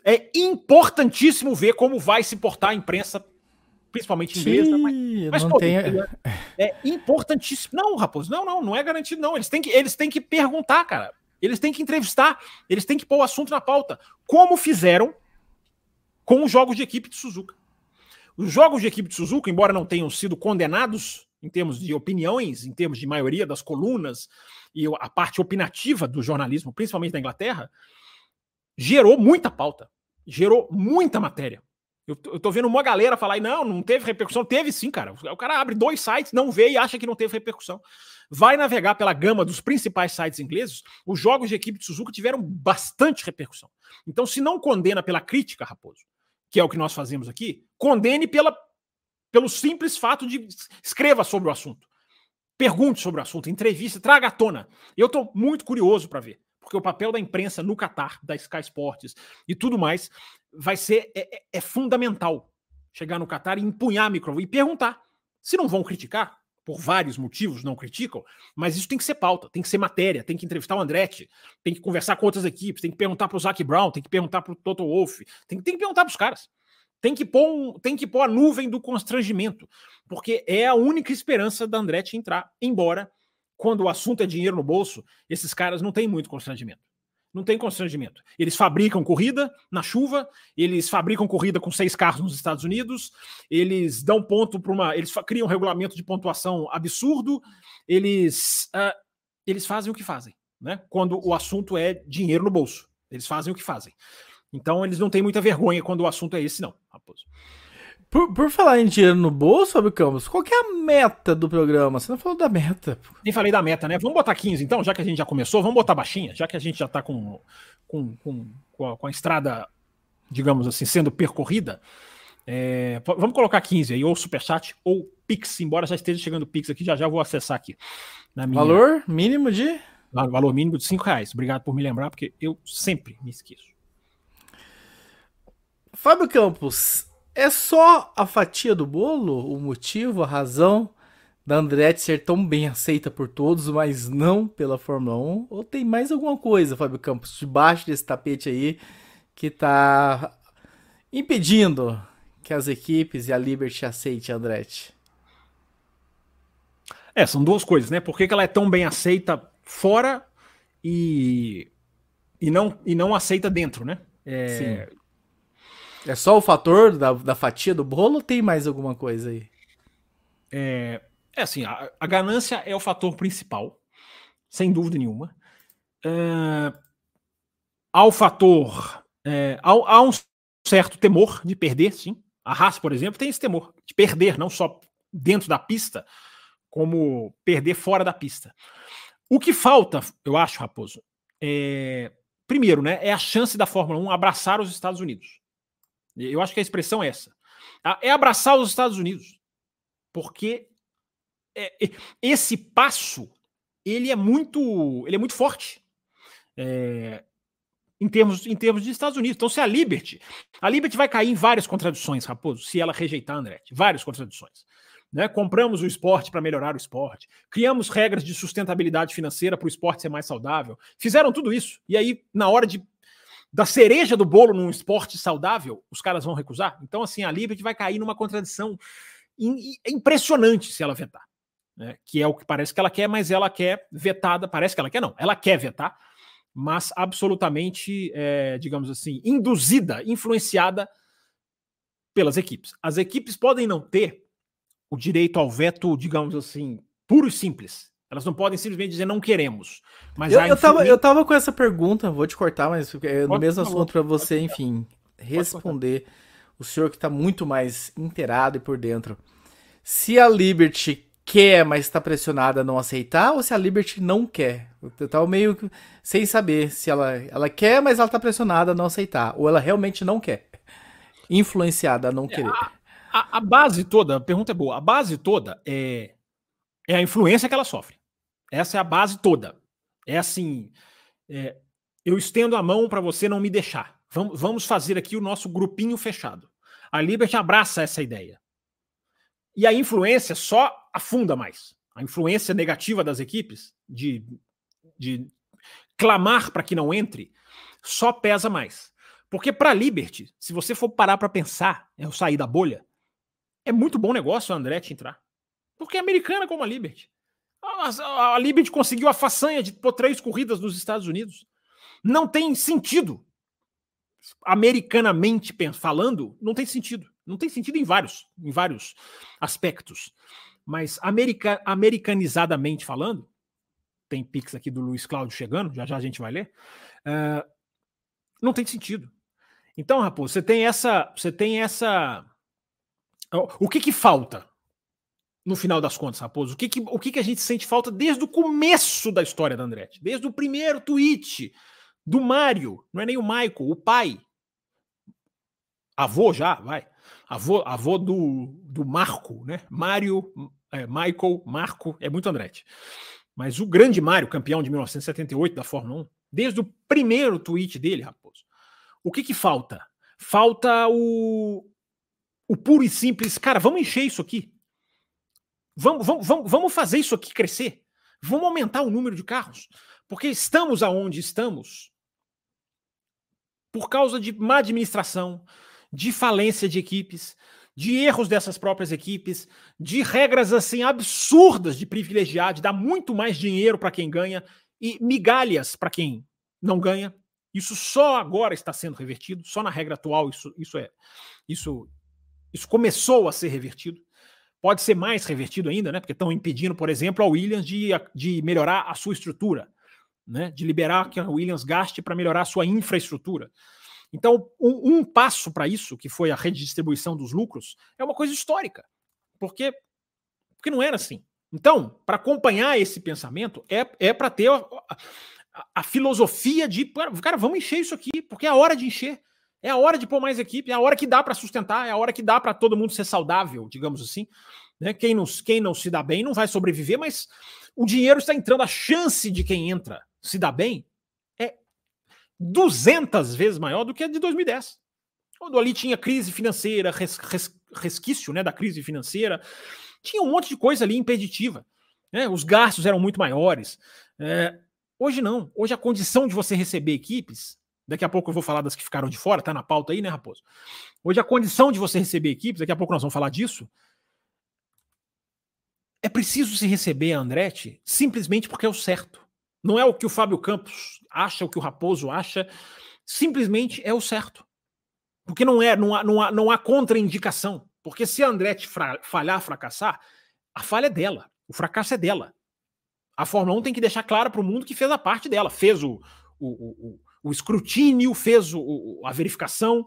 É importantíssimo ver como vai se portar a imprensa, principalmente inglesa. Sim, mas, mas não pô, tem... é, é importantíssimo. Não, Raposo, não, não, não é garantido, não. Eles têm, que, eles têm que perguntar, cara. Eles têm que entrevistar, eles têm que pôr o assunto na pauta. Como fizeram com os jogos de equipe de Suzuka. Os jogos de equipe de Suzuka, embora não tenham sido condenados em termos de opiniões, em termos de maioria das colunas e a parte opinativa do jornalismo, principalmente da Inglaterra, gerou muita pauta, gerou muita matéria. Eu, eu tô vendo uma galera falar, não, não teve repercussão. Teve sim, cara. O cara abre dois sites, não vê e acha que não teve repercussão. Vai navegar pela gama dos principais sites ingleses, os jogos de equipe de Suzuka tiveram bastante repercussão. Então, se não condena pela crítica, Raposo, que é o que nós fazemos aqui, condene pela pelo simples fato de escreva sobre o assunto. Pergunte sobre o assunto, entrevista, traga à tona. Eu estou muito curioso para ver, porque o papel da imprensa no Catar, da Sky Sports e tudo mais, vai ser é, é, é fundamental. Chegar no Catar e empunhar a microfone e perguntar. Se não vão criticar, por vários motivos não criticam, mas isso tem que ser pauta, tem que ser matéria, tem que entrevistar o Andretti, tem que conversar com outras equipes, tem que perguntar para o Zac Brown, tem que perguntar para o Toto Wolff, tem, tem que perguntar para os caras. Tem que, pôr um, tem que pôr a nuvem do constrangimento, porque é a única esperança da Andretti entrar, embora quando o assunto é dinheiro no bolso, esses caras não têm muito constrangimento. Não tem constrangimento. Eles fabricam corrida na chuva, eles fabricam corrida com seis carros nos Estados Unidos, eles dão ponto para uma. Eles criam um regulamento de pontuação absurdo, eles, uh, eles fazem o que fazem, né? Quando o assunto é dinheiro no bolso. Eles fazem o que fazem. Então eles não têm muita vergonha quando o assunto é esse, não, Raposo. Por, por falar em dinheiro no bolso, Fábio Campos, qual que é a meta do programa? Você não falou da meta. Nem falei da meta, né? Vamos botar 15 então, já que a gente já começou, vamos botar baixinha, já que a gente já tá com, com, com, com, a, com a estrada, digamos assim, sendo percorrida. É, vamos colocar 15 aí, ou Superchat, ou Pix, embora já esteja chegando Pix aqui, já já vou acessar aqui. Minha... Valor mínimo de? Valor mínimo de 5 reais. Obrigado por me lembrar, porque eu sempre me esqueço. Fábio Campos, é só a fatia do bolo o motivo, a razão da Andretti ser tão bem aceita por todos, mas não pela Fórmula 1? Ou tem mais alguma coisa, Fábio Campos, debaixo desse tapete aí que tá impedindo que as equipes e a Liberty aceitem a Andretti? É, são duas coisas, né? Por que, que ela é tão bem aceita fora e, e, não, e não aceita dentro, né? É... Sim. É só o fator da, da fatia do bolo ou tem mais alguma coisa aí? É, é assim, a, a ganância é o fator principal, sem dúvida nenhuma. É, há o fator. É, há, há, um certo temor de perder, sim. A Haas, por exemplo, tem esse temor de perder, não só dentro da pista, como perder fora da pista. O que falta, eu acho, Raposo, é, primeiro, né, é a chance da Fórmula 1 abraçar os Estados Unidos. Eu acho que a expressão é essa. É abraçar os Estados Unidos. Porque é, esse passo ele é muito ele é muito forte é, em termos em termos de Estados Unidos. Então, se a Liberty a Liberty vai cair em várias contradições, Raposo, se ela rejeitar Andretti, várias contradições. Né? Compramos o esporte para melhorar o esporte, criamos regras de sustentabilidade financeira para o esporte ser mais saudável. Fizeram tudo isso e aí na hora de da cereja do bolo num esporte saudável, os caras vão recusar. Então, assim, a Liberty vai cair numa contradição impressionante se ela vetar né, que é o que parece que ela quer, mas ela quer vetada, parece que ela quer não, ela quer vetar, mas absolutamente, é, digamos assim, induzida, influenciada pelas equipes. As equipes podem não ter o direito ao veto, digamos assim, puro e simples. Elas não podem simplesmente dizer não queremos. Mas eu, eu, tava, eu tava com essa pergunta, vou te cortar, mas é no mesmo assunto para você, enfim, responder. O senhor que está muito mais inteirado e por dentro. Se a Liberty quer, mas está pressionada a não aceitar, ou se a Liberty não quer. Eu tava meio sem saber se ela, ela quer, mas ela está pressionada a não aceitar, ou ela realmente não quer. Influenciada a não é, querer. A, a, a, base toda, a pergunta é boa, a base toda é, é a influência que ela sofre. Essa é a base toda. É assim, é, eu estendo a mão para você não me deixar. Vamos, vamos fazer aqui o nosso grupinho fechado. A Liberty abraça essa ideia. E a influência só afunda mais. A influência negativa das equipes de, de clamar para que não entre só pesa mais. Porque para a Liberty, se você for parar para pensar, é eu sair da bolha, é muito bom negócio a Andretti entrar. Porque é americana como a Liberty. A, a, Liberty conseguiu a façanha de pôr três corridas nos Estados Unidos. Não tem sentido. Americanamente falando, não tem sentido. Não tem sentido em vários, em vários aspectos. Mas america, americanizadamente falando, tem pix aqui do Luiz Cláudio chegando, já já a gente vai ler. Uh, não tem sentido. Então, Raposo, você tem essa. Você tem essa. O que que falta no final das contas, Raposo? O que que, o que que a gente sente falta desde o começo da história da Andretti? Desde o primeiro tweet do Mário, não é nem o Michael, o pai. Avô já, vai avô, avô do, do Marco, né? Mário, é, Michael, Marco, é muito Andretti. Mas o grande Mário, campeão de 1978 da Fórmula 1, desde o primeiro tweet dele, Raposo, o que que falta? Falta o, o puro e simples, cara, vamos encher isso aqui. Vamos, vamos, vamos, vamos fazer isso aqui crescer. Vamos aumentar o número de carros. Porque estamos aonde estamos por causa de má administração, de falência de equipes, de erros dessas próprias equipes, de regras assim absurdas de privilegiar, de dar muito mais dinheiro para quem ganha e migalhas para quem não ganha. Isso só agora está sendo revertido, só na regra atual isso, isso é isso isso começou a ser revertido. Pode ser mais revertido ainda, né? Porque estão impedindo, por exemplo, a Williams de, de melhorar a sua estrutura, né? De liberar que a Williams gaste para melhorar a sua infraestrutura. Então, um, um passo para isso, que foi a redistribuição dos lucros, é uma coisa histórica, porque, porque não era assim. Então, para acompanhar esse pensamento, é, é para ter a, a, a, filosofia de, cara, vamos encher isso aqui, porque é a hora de encher. É a hora de pôr mais equipe, é a hora que dá para sustentar, é a hora que dá para todo mundo ser saudável, digamos assim. Né? Quem, não, quem não se dá bem não vai sobreviver, mas o dinheiro está entrando, a chance de quem entra se dá bem 200 vezes maior do que a de 2010. Quando ali tinha crise financeira, res, res, resquício né, da crise financeira, tinha um monte de coisa ali impeditiva. Né? Os gastos eram muito maiores. É, hoje não. Hoje a condição de você receber equipes, daqui a pouco eu vou falar das que ficaram de fora, tá na pauta aí, né, Raposo? Hoje a condição de você receber equipes, daqui a pouco nós vamos falar disso, é preciso se receber a Andretti simplesmente porque é o certo. Não é o que o Fábio Campos acha, o que o Raposo acha, simplesmente é o certo. Porque não é, não há, não há, não há contraindicação. Porque se a Andretti falhar, fracassar, a falha é dela. O fracasso é dela. A Fórmula 1 tem que deixar claro para o mundo que fez a parte dela. Fez o, o, o, o escrutínio, fez o, a verificação,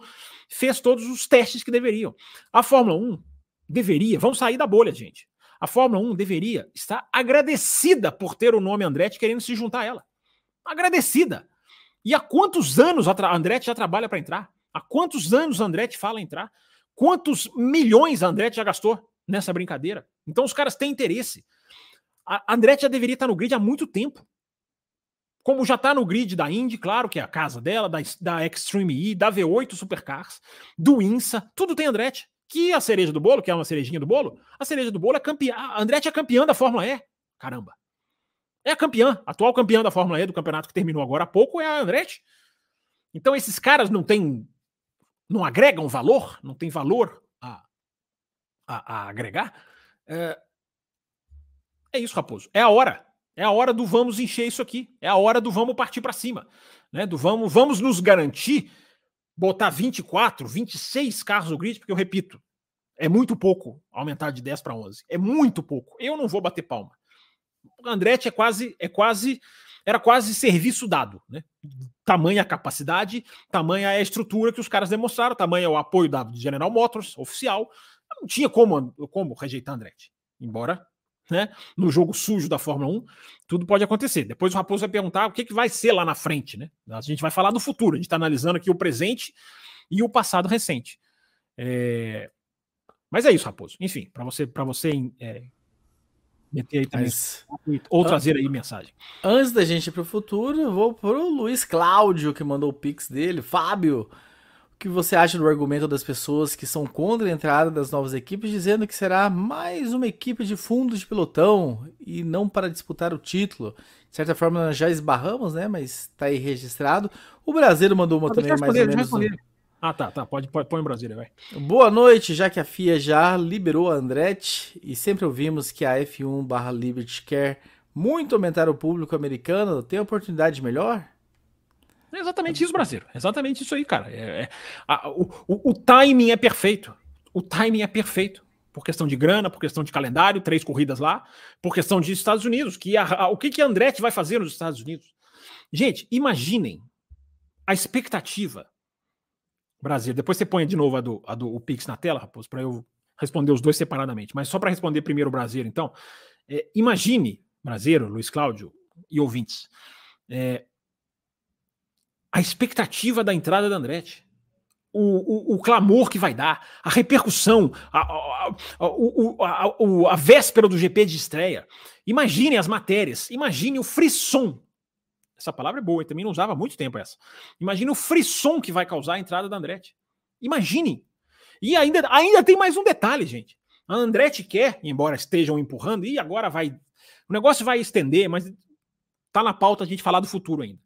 fez todos os testes que deveriam. A Fórmula 1 deveria, vamos sair da bolha, gente. A Fórmula 1 deveria estar agradecida por ter o nome Andretti querendo se juntar a ela. Agradecida. E há quantos anos a Andretti já trabalha para entrar? Há quantos anos a Andretti fala entrar? Quantos milhões a Andretti já gastou nessa brincadeira? Então os caras têm interesse. A Andretti já deveria estar no grid há muito tempo. Como já está no grid da Indy, claro, que é a casa dela, da, da Extreme E, da V8 Supercars, do INSA, tudo tem Andretti. Que a cereja do bolo, que é uma cerejinha do bolo, a cereja do bolo é campeã. A Andretti é campeã da Fórmula E. Caramba. É a campeã, atual campeã da Fórmula E do campeonato que terminou agora há pouco é a Andretti. Então esses caras não têm não agregam valor, não tem valor a, a, a agregar. É, é, isso, Raposo. É a hora. É a hora do vamos encher isso aqui. É a hora do vamos partir para cima. Né? Do vamos, vamos nos garantir botar 24, 26 carros no grid, porque eu repito, é muito pouco aumentar de 10 para 11. É muito pouco. Eu não vou bater palma. O Andretti é quase é quase era quase serviço dado, né? Tamanha a capacidade, tamanha a estrutura que os caras demonstraram, tamanha o apoio da General Motors, oficial. Não tinha como, como rejeitar Andretti. Embora, né, no jogo sujo da Fórmula 1, tudo pode acontecer. Depois o Raposo vai perguntar o que, que vai ser lá na frente, né? A gente vai falar do futuro, a gente está analisando aqui o presente e o passado recente. É... Mas é isso, Raposo. Enfim, para você, pra você é, meter aí também. Mas... Ou trazer aí mensagem. Antes da gente ir pro futuro, eu vou pro Luiz Cláudio, que mandou o pix dele. Fábio, o que você acha do argumento das pessoas que são contra a entrada das novas equipes, dizendo que será mais uma equipe de fundo de pelotão e não para disputar o título? De certa forma, nós já esbarramos, né? Mas tá aí registrado. O brasileiro mandou uma também mais ou menos. Ah, tá, tá. Pode, pode põe em Brasília, vai. Boa noite, já que a FIA já liberou a Andretti e sempre ouvimos que a F1 barra Liberty quer muito aumentar o público americano, tem oportunidade melhor? É exatamente isso, brasileiro. Exatamente isso aí, cara. É, é a, o, o, o timing é perfeito. O timing é perfeito por questão de grana, por questão de calendário, três corridas lá, por questão de Estados Unidos, que a, a, o que que Andretti vai fazer nos Estados Unidos? Gente, imaginem a expectativa Brasil. Depois você põe de novo a do, a do o Pix na tela, Raposo, para eu responder os dois separadamente. Mas só para responder primeiro o Brasil, então. É, imagine, Brasileiro, Luiz Cláudio e ouvintes, é, a expectativa da entrada da Andretti. O, o, o, clamor que vai dar, a repercussão, a, a, a, a, véspera do GP de estreia. Imagine as matérias, imagine o frisson essa palavra é boa, e também não usava há muito tempo essa. Imagine o frisson que vai causar a entrada da Andretti. Imagine. E ainda, ainda tem mais um detalhe, gente. A Andretti quer, embora estejam empurrando, e agora vai. O negócio vai estender, mas tá na pauta a gente falar do futuro ainda.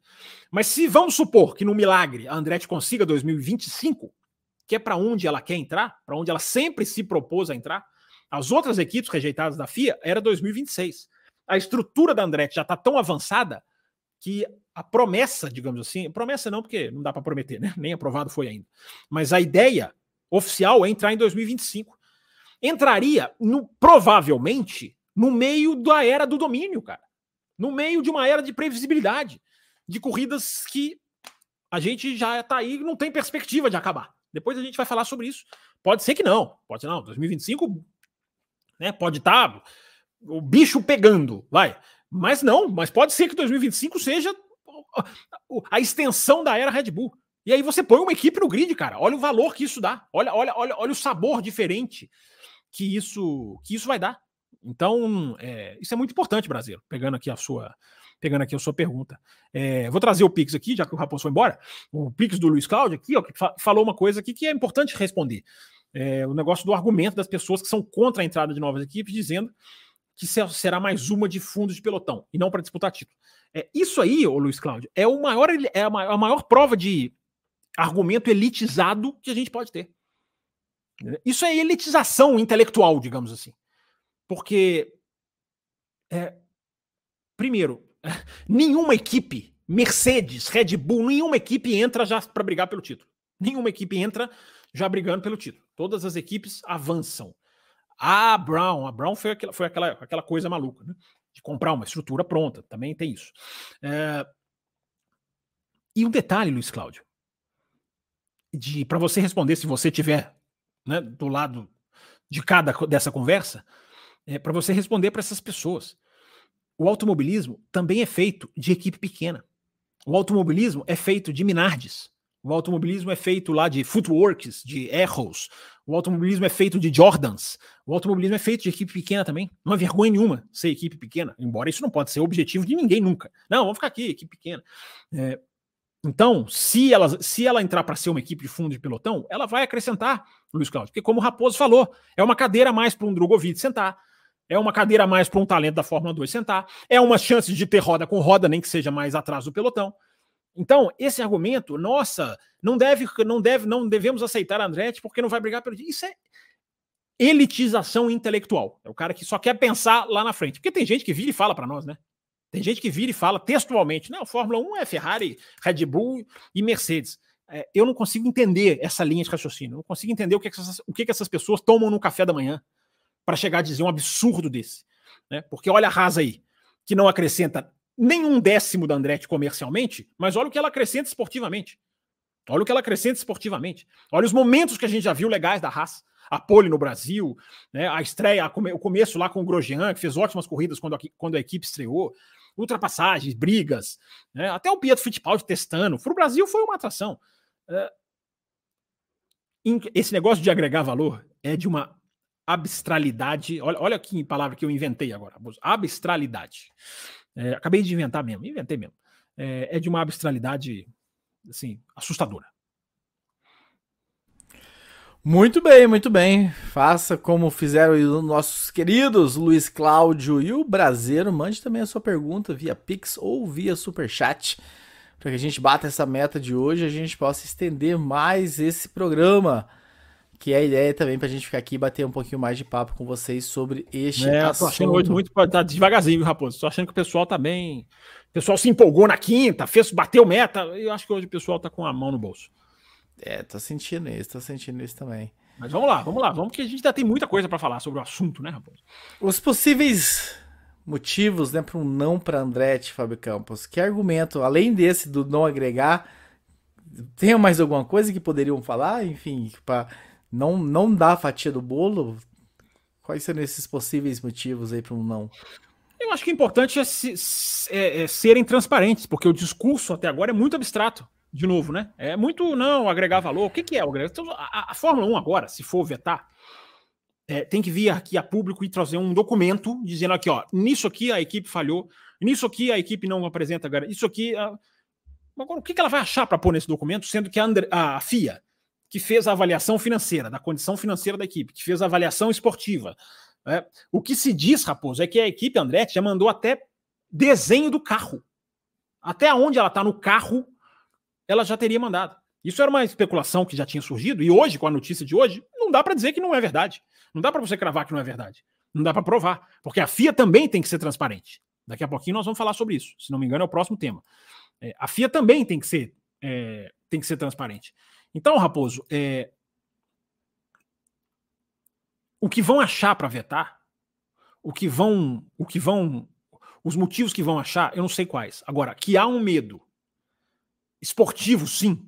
Mas se vamos supor que no milagre a Andretti consiga 2025, que é para onde ela quer entrar, para onde ela sempre se propôs a entrar, as outras equipes rejeitadas da FIA era 2026. A estrutura da Andretti já está tão avançada que a promessa, digamos assim, promessa não, porque não dá para prometer, né? Nem aprovado foi ainda. Mas a ideia oficial é entrar em 2025. Entraria no, provavelmente no meio da era do domínio, cara. No meio de uma era de previsibilidade, de corridas que a gente já está aí não tem perspectiva de acabar. Depois a gente vai falar sobre isso. Pode ser que não, pode ser não. 2025, né? Pode estar tá o bicho pegando, vai. Mas não, mas pode ser que 2025 seja a extensão da era Red Bull. E aí você põe uma equipe no grid, cara. Olha o valor que isso dá. Olha, olha, olha, olha o sabor diferente que isso que isso vai dar. Então, é, isso é muito importante, Brasil. Pegando aqui a sua pegando aqui a sua pergunta. É, vou trazer o Pix aqui, já que o Raposo foi embora. O Pix do Luiz Cláudio aqui, ó, que fa falou uma coisa aqui que é importante responder. É, o negócio do argumento das pessoas que são contra a entrada de novas equipes, dizendo que será mais uma de fundos de pelotão e não para disputar título. É, isso aí, ô Luiz Cláudio, é, o maior, é a maior, a maior prova de argumento elitizado que a gente pode ter. Isso é elitização intelectual, digamos assim. Porque, é, primeiro, nenhuma equipe, Mercedes, Red Bull, nenhuma equipe entra já para brigar pelo título. Nenhuma equipe entra já brigando pelo título. Todas as equipes avançam. A Brown, a Brown foi aquela, foi aquela, aquela coisa maluca, né? De comprar uma estrutura pronta, também tem isso. É... E um detalhe, Luiz Cláudio, de para você responder, se você tiver né, do lado de cada dessa conversa, é para você responder para essas pessoas. O automobilismo também é feito de equipe pequena. O automobilismo é feito de Minardes. O automobilismo é feito lá de footworks, de Arrows. O automobilismo é feito de Jordans. O automobilismo é feito de equipe pequena também. Não é vergonha nenhuma ser equipe pequena, embora isso não pode ser objetivo de ninguém nunca. Não, vamos ficar aqui, equipe pequena. É, então, se ela, se ela entrar para ser uma equipe de fundo de pelotão, ela vai acrescentar, Luiz Cláudio, porque como o Raposo falou, é uma cadeira mais para um Drogovic sentar, é uma cadeira a mais para um talento da Fórmula 2 sentar, é uma chance de ter roda com roda, nem que seja mais atrás do pelotão. Então, esse argumento, nossa, não deve, não deve, não devemos aceitar Andretti porque não vai brigar pelo isso é elitização intelectual. É o cara que só quer pensar lá na frente. Porque tem gente que vira e fala para nós, né? Tem gente que vira e fala textualmente: não, Fórmula 1 é Ferrari, Red Bull e Mercedes. É, eu não consigo entender essa linha de raciocínio. Não consigo entender o que, essas, o que, essas pessoas tomam no café da manhã para chegar a dizer um absurdo desse. Né? Porque olha a Haas aí, que não acrescenta nenhum décimo da Andretti comercialmente, mas olha o que ela acrescenta esportivamente. Olha o que ela acrescenta esportivamente. Olha os momentos que a gente já viu legais da Haas. A pole no Brasil, né, a estreia, o começo lá com o Grosjean, que fez ótimas corridas quando a, quando a equipe estreou ultrapassagens, brigas, né? até o Pietro Fittipaldi testando. Para o Brasil foi uma atração. É... Esse negócio de agregar valor é de uma abstralidade. Olha, olha que palavra que eu inventei agora. Abstralidade. É, acabei de inventar mesmo, inventei mesmo. É, é de uma abstralidade assim, assustadora. Muito bem, muito bem. Faça como fizeram os nossos queridos Luiz Cláudio e o Brasileiro. Mande também a sua pergunta via Pix ou via Superchat. Para que a gente bata essa meta de hoje a gente possa estender mais esse programa. Que é a ideia também para a gente ficar aqui e bater um pouquinho mais de papo com vocês sobre este é, assunto. Tô achando hoje muito tá devagarzinho, Raposo. Tô achando que o pessoal tá bem. O pessoal se empolgou na quinta, fez, bateu meta. Eu acho que hoje o pessoal tá com a mão no bolso. É, tô sentindo isso, tô sentindo isso também. Mas vamos lá, vamos lá, vamos que a gente ainda tem muita coisa para falar sobre o assunto, né, rapaz? Os possíveis motivos, né, para um não para Andretti, Fábio Campos. Que argumento, além desse do não agregar, tem mais alguma coisa que poderiam falar? Enfim, para não não dar a fatia do bolo? Quais são esses possíveis motivos aí para um não? Eu acho que o importante é, se, é, é serem transparentes, porque o discurso até agora é muito abstrato de novo, né? É muito não agregar valor. O que, que é o? Então, a, a, Fórmula 1 agora, se for vetar, é, tem que vir aqui a público e trazer um documento dizendo aqui, ó, nisso aqui a equipe falhou, nisso aqui a equipe não apresenta, isso aqui. A... Agora, o que, que ela vai achar para pôr nesse documento, sendo que a, a FIA, que fez a avaliação financeira, da condição financeira da equipe, que fez a avaliação esportiva, é, o que se diz, Raposo, é que a equipe Andretti já mandou até desenho do carro. Até onde ela está no carro ela já teria mandado. Isso era uma especulação que já tinha surgido, e hoje, com a notícia de hoje, não dá para dizer que não é verdade. Não dá para você cravar que não é verdade. Não dá para provar, porque a FIA também tem que ser transparente. Daqui a pouquinho nós vamos falar sobre isso. Se não me engano, é o próximo tema. É, a FIA também tem que ser, é, tem que ser transparente. Então, Raposo, é, o que vão achar para vetar, o que vão, o que vão, os motivos que vão achar, eu não sei quais. Agora, que há um medo esportivo, sim.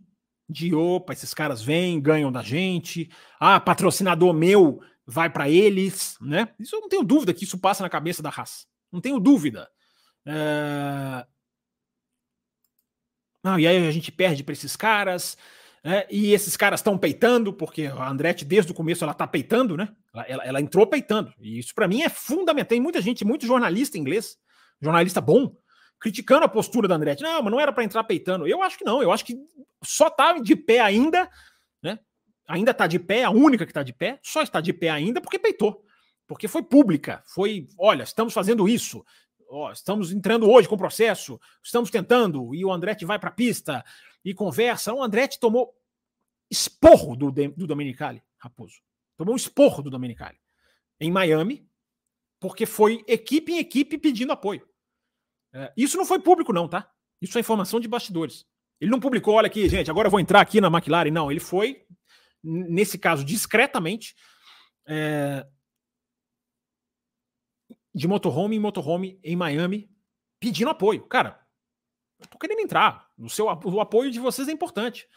De opa, esses caras vêm, ganham da gente. Ah, patrocinador meu vai para eles, né? Isso eu não tenho dúvida que isso passa na cabeça da raça. Não tenho dúvida. É... Não, e aí a gente perde para esses caras. Né? E esses caras estão peitando, porque a Andretti, desde o começo, ela está peitando, né? Ela, ela, entrou peitando. E isso para mim é fundamental. Tem muita gente, muito jornalista inglês, jornalista bom, criticando a postura da Andretti. Não, mas não era para entrar peitando. Eu acho que não. Eu acho que só tá de pé ainda, né? Ainda tá de pé, a única que tá de pé, só está de pé ainda porque peitou. Porque foi pública. Foi, olha, estamos fazendo isso. Estamos entrando hoje com o processo, estamos tentando, e o Andretti vai para a pista e conversa. O Andretti tomou esporro do, do Domenicali, Raposo. Tomou um esporro do Domenicali em Miami, porque foi equipe em equipe pedindo apoio. É, isso não foi público, não, tá? Isso é informação de bastidores. Ele não publicou, olha aqui, gente, agora eu vou entrar aqui na McLaren. Não, ele foi, nesse caso, discretamente, é, de motorhome em motorhome em Miami, pedindo apoio. Cara, eu tô querendo entrar. O, seu, o apoio de vocês é importante.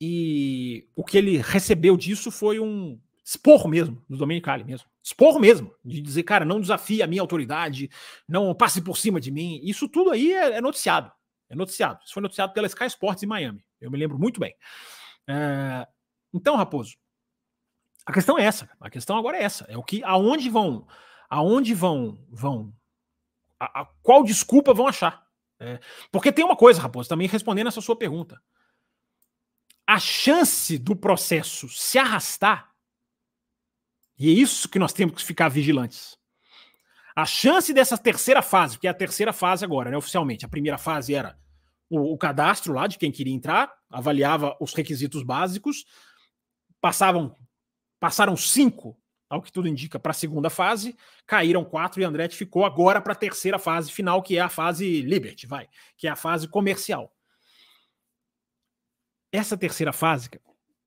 E o que ele recebeu disso foi um esporro mesmo, do Domenicali mesmo. Esporro mesmo, de dizer, cara, não desafie a minha autoridade, não passe por cima de mim. Isso tudo aí é, é noticiado. É noticiado. Isso foi noticiado pela Sky Sports em Miami. Eu me lembro muito bem. É... Então, Raposo, a questão é essa. A questão agora é essa. É o que, aonde vão, aonde vão, vão, a, a qual desculpa vão achar? É... Porque tem uma coisa, Raposo, também respondendo essa sua pergunta a chance do processo se arrastar, e é isso que nós temos que ficar vigilantes. A chance dessa terceira fase, que é a terceira fase agora, né, oficialmente. A primeira fase era o, o cadastro lá de quem queria entrar, avaliava os requisitos básicos, passavam passaram cinco, ao que tudo indica, para a segunda fase, caíram quatro e Andretti ficou agora para a terceira fase final, que é a fase Liberty, vai, que é a fase comercial essa terceira fase,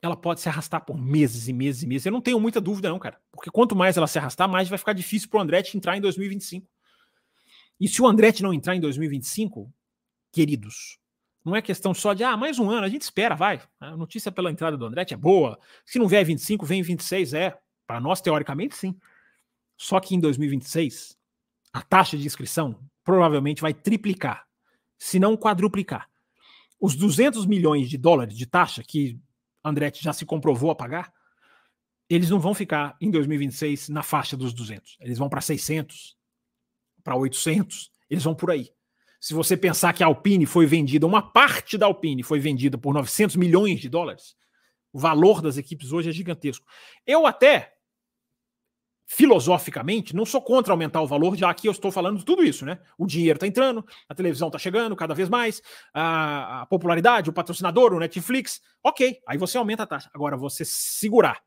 ela pode se arrastar por meses e meses e meses. Eu não tenho muita dúvida, não, cara. Porque quanto mais ela se arrastar, mais vai ficar difícil para o Andretti entrar em 2025. E se o Andretti não entrar em 2025, queridos, não é questão só de, ah, mais um ano, a gente espera, vai. A notícia pela entrada do Andretti é boa. Se não vier 25, vem 26, é. Para nós, teoricamente, sim. Só que em 2026, a taxa de inscrição provavelmente vai triplicar, se não quadruplicar os 200 milhões de dólares de taxa que Andretti já se comprovou a pagar, eles não vão ficar em 2026 na faixa dos 200. Eles vão para 600, para 800, eles vão por aí. Se você pensar que a Alpine foi vendida, uma parte da Alpine foi vendida por 900 milhões de dólares, o valor das equipes hoje é gigantesco. Eu até filosoficamente, não sou contra aumentar o valor, já que eu estou falando de tudo isso, né? O dinheiro está entrando, a televisão está chegando cada vez mais, a, a, popularidade, o patrocinador, o Netflix, ok, aí você aumenta a taxa. Agora, você segurar,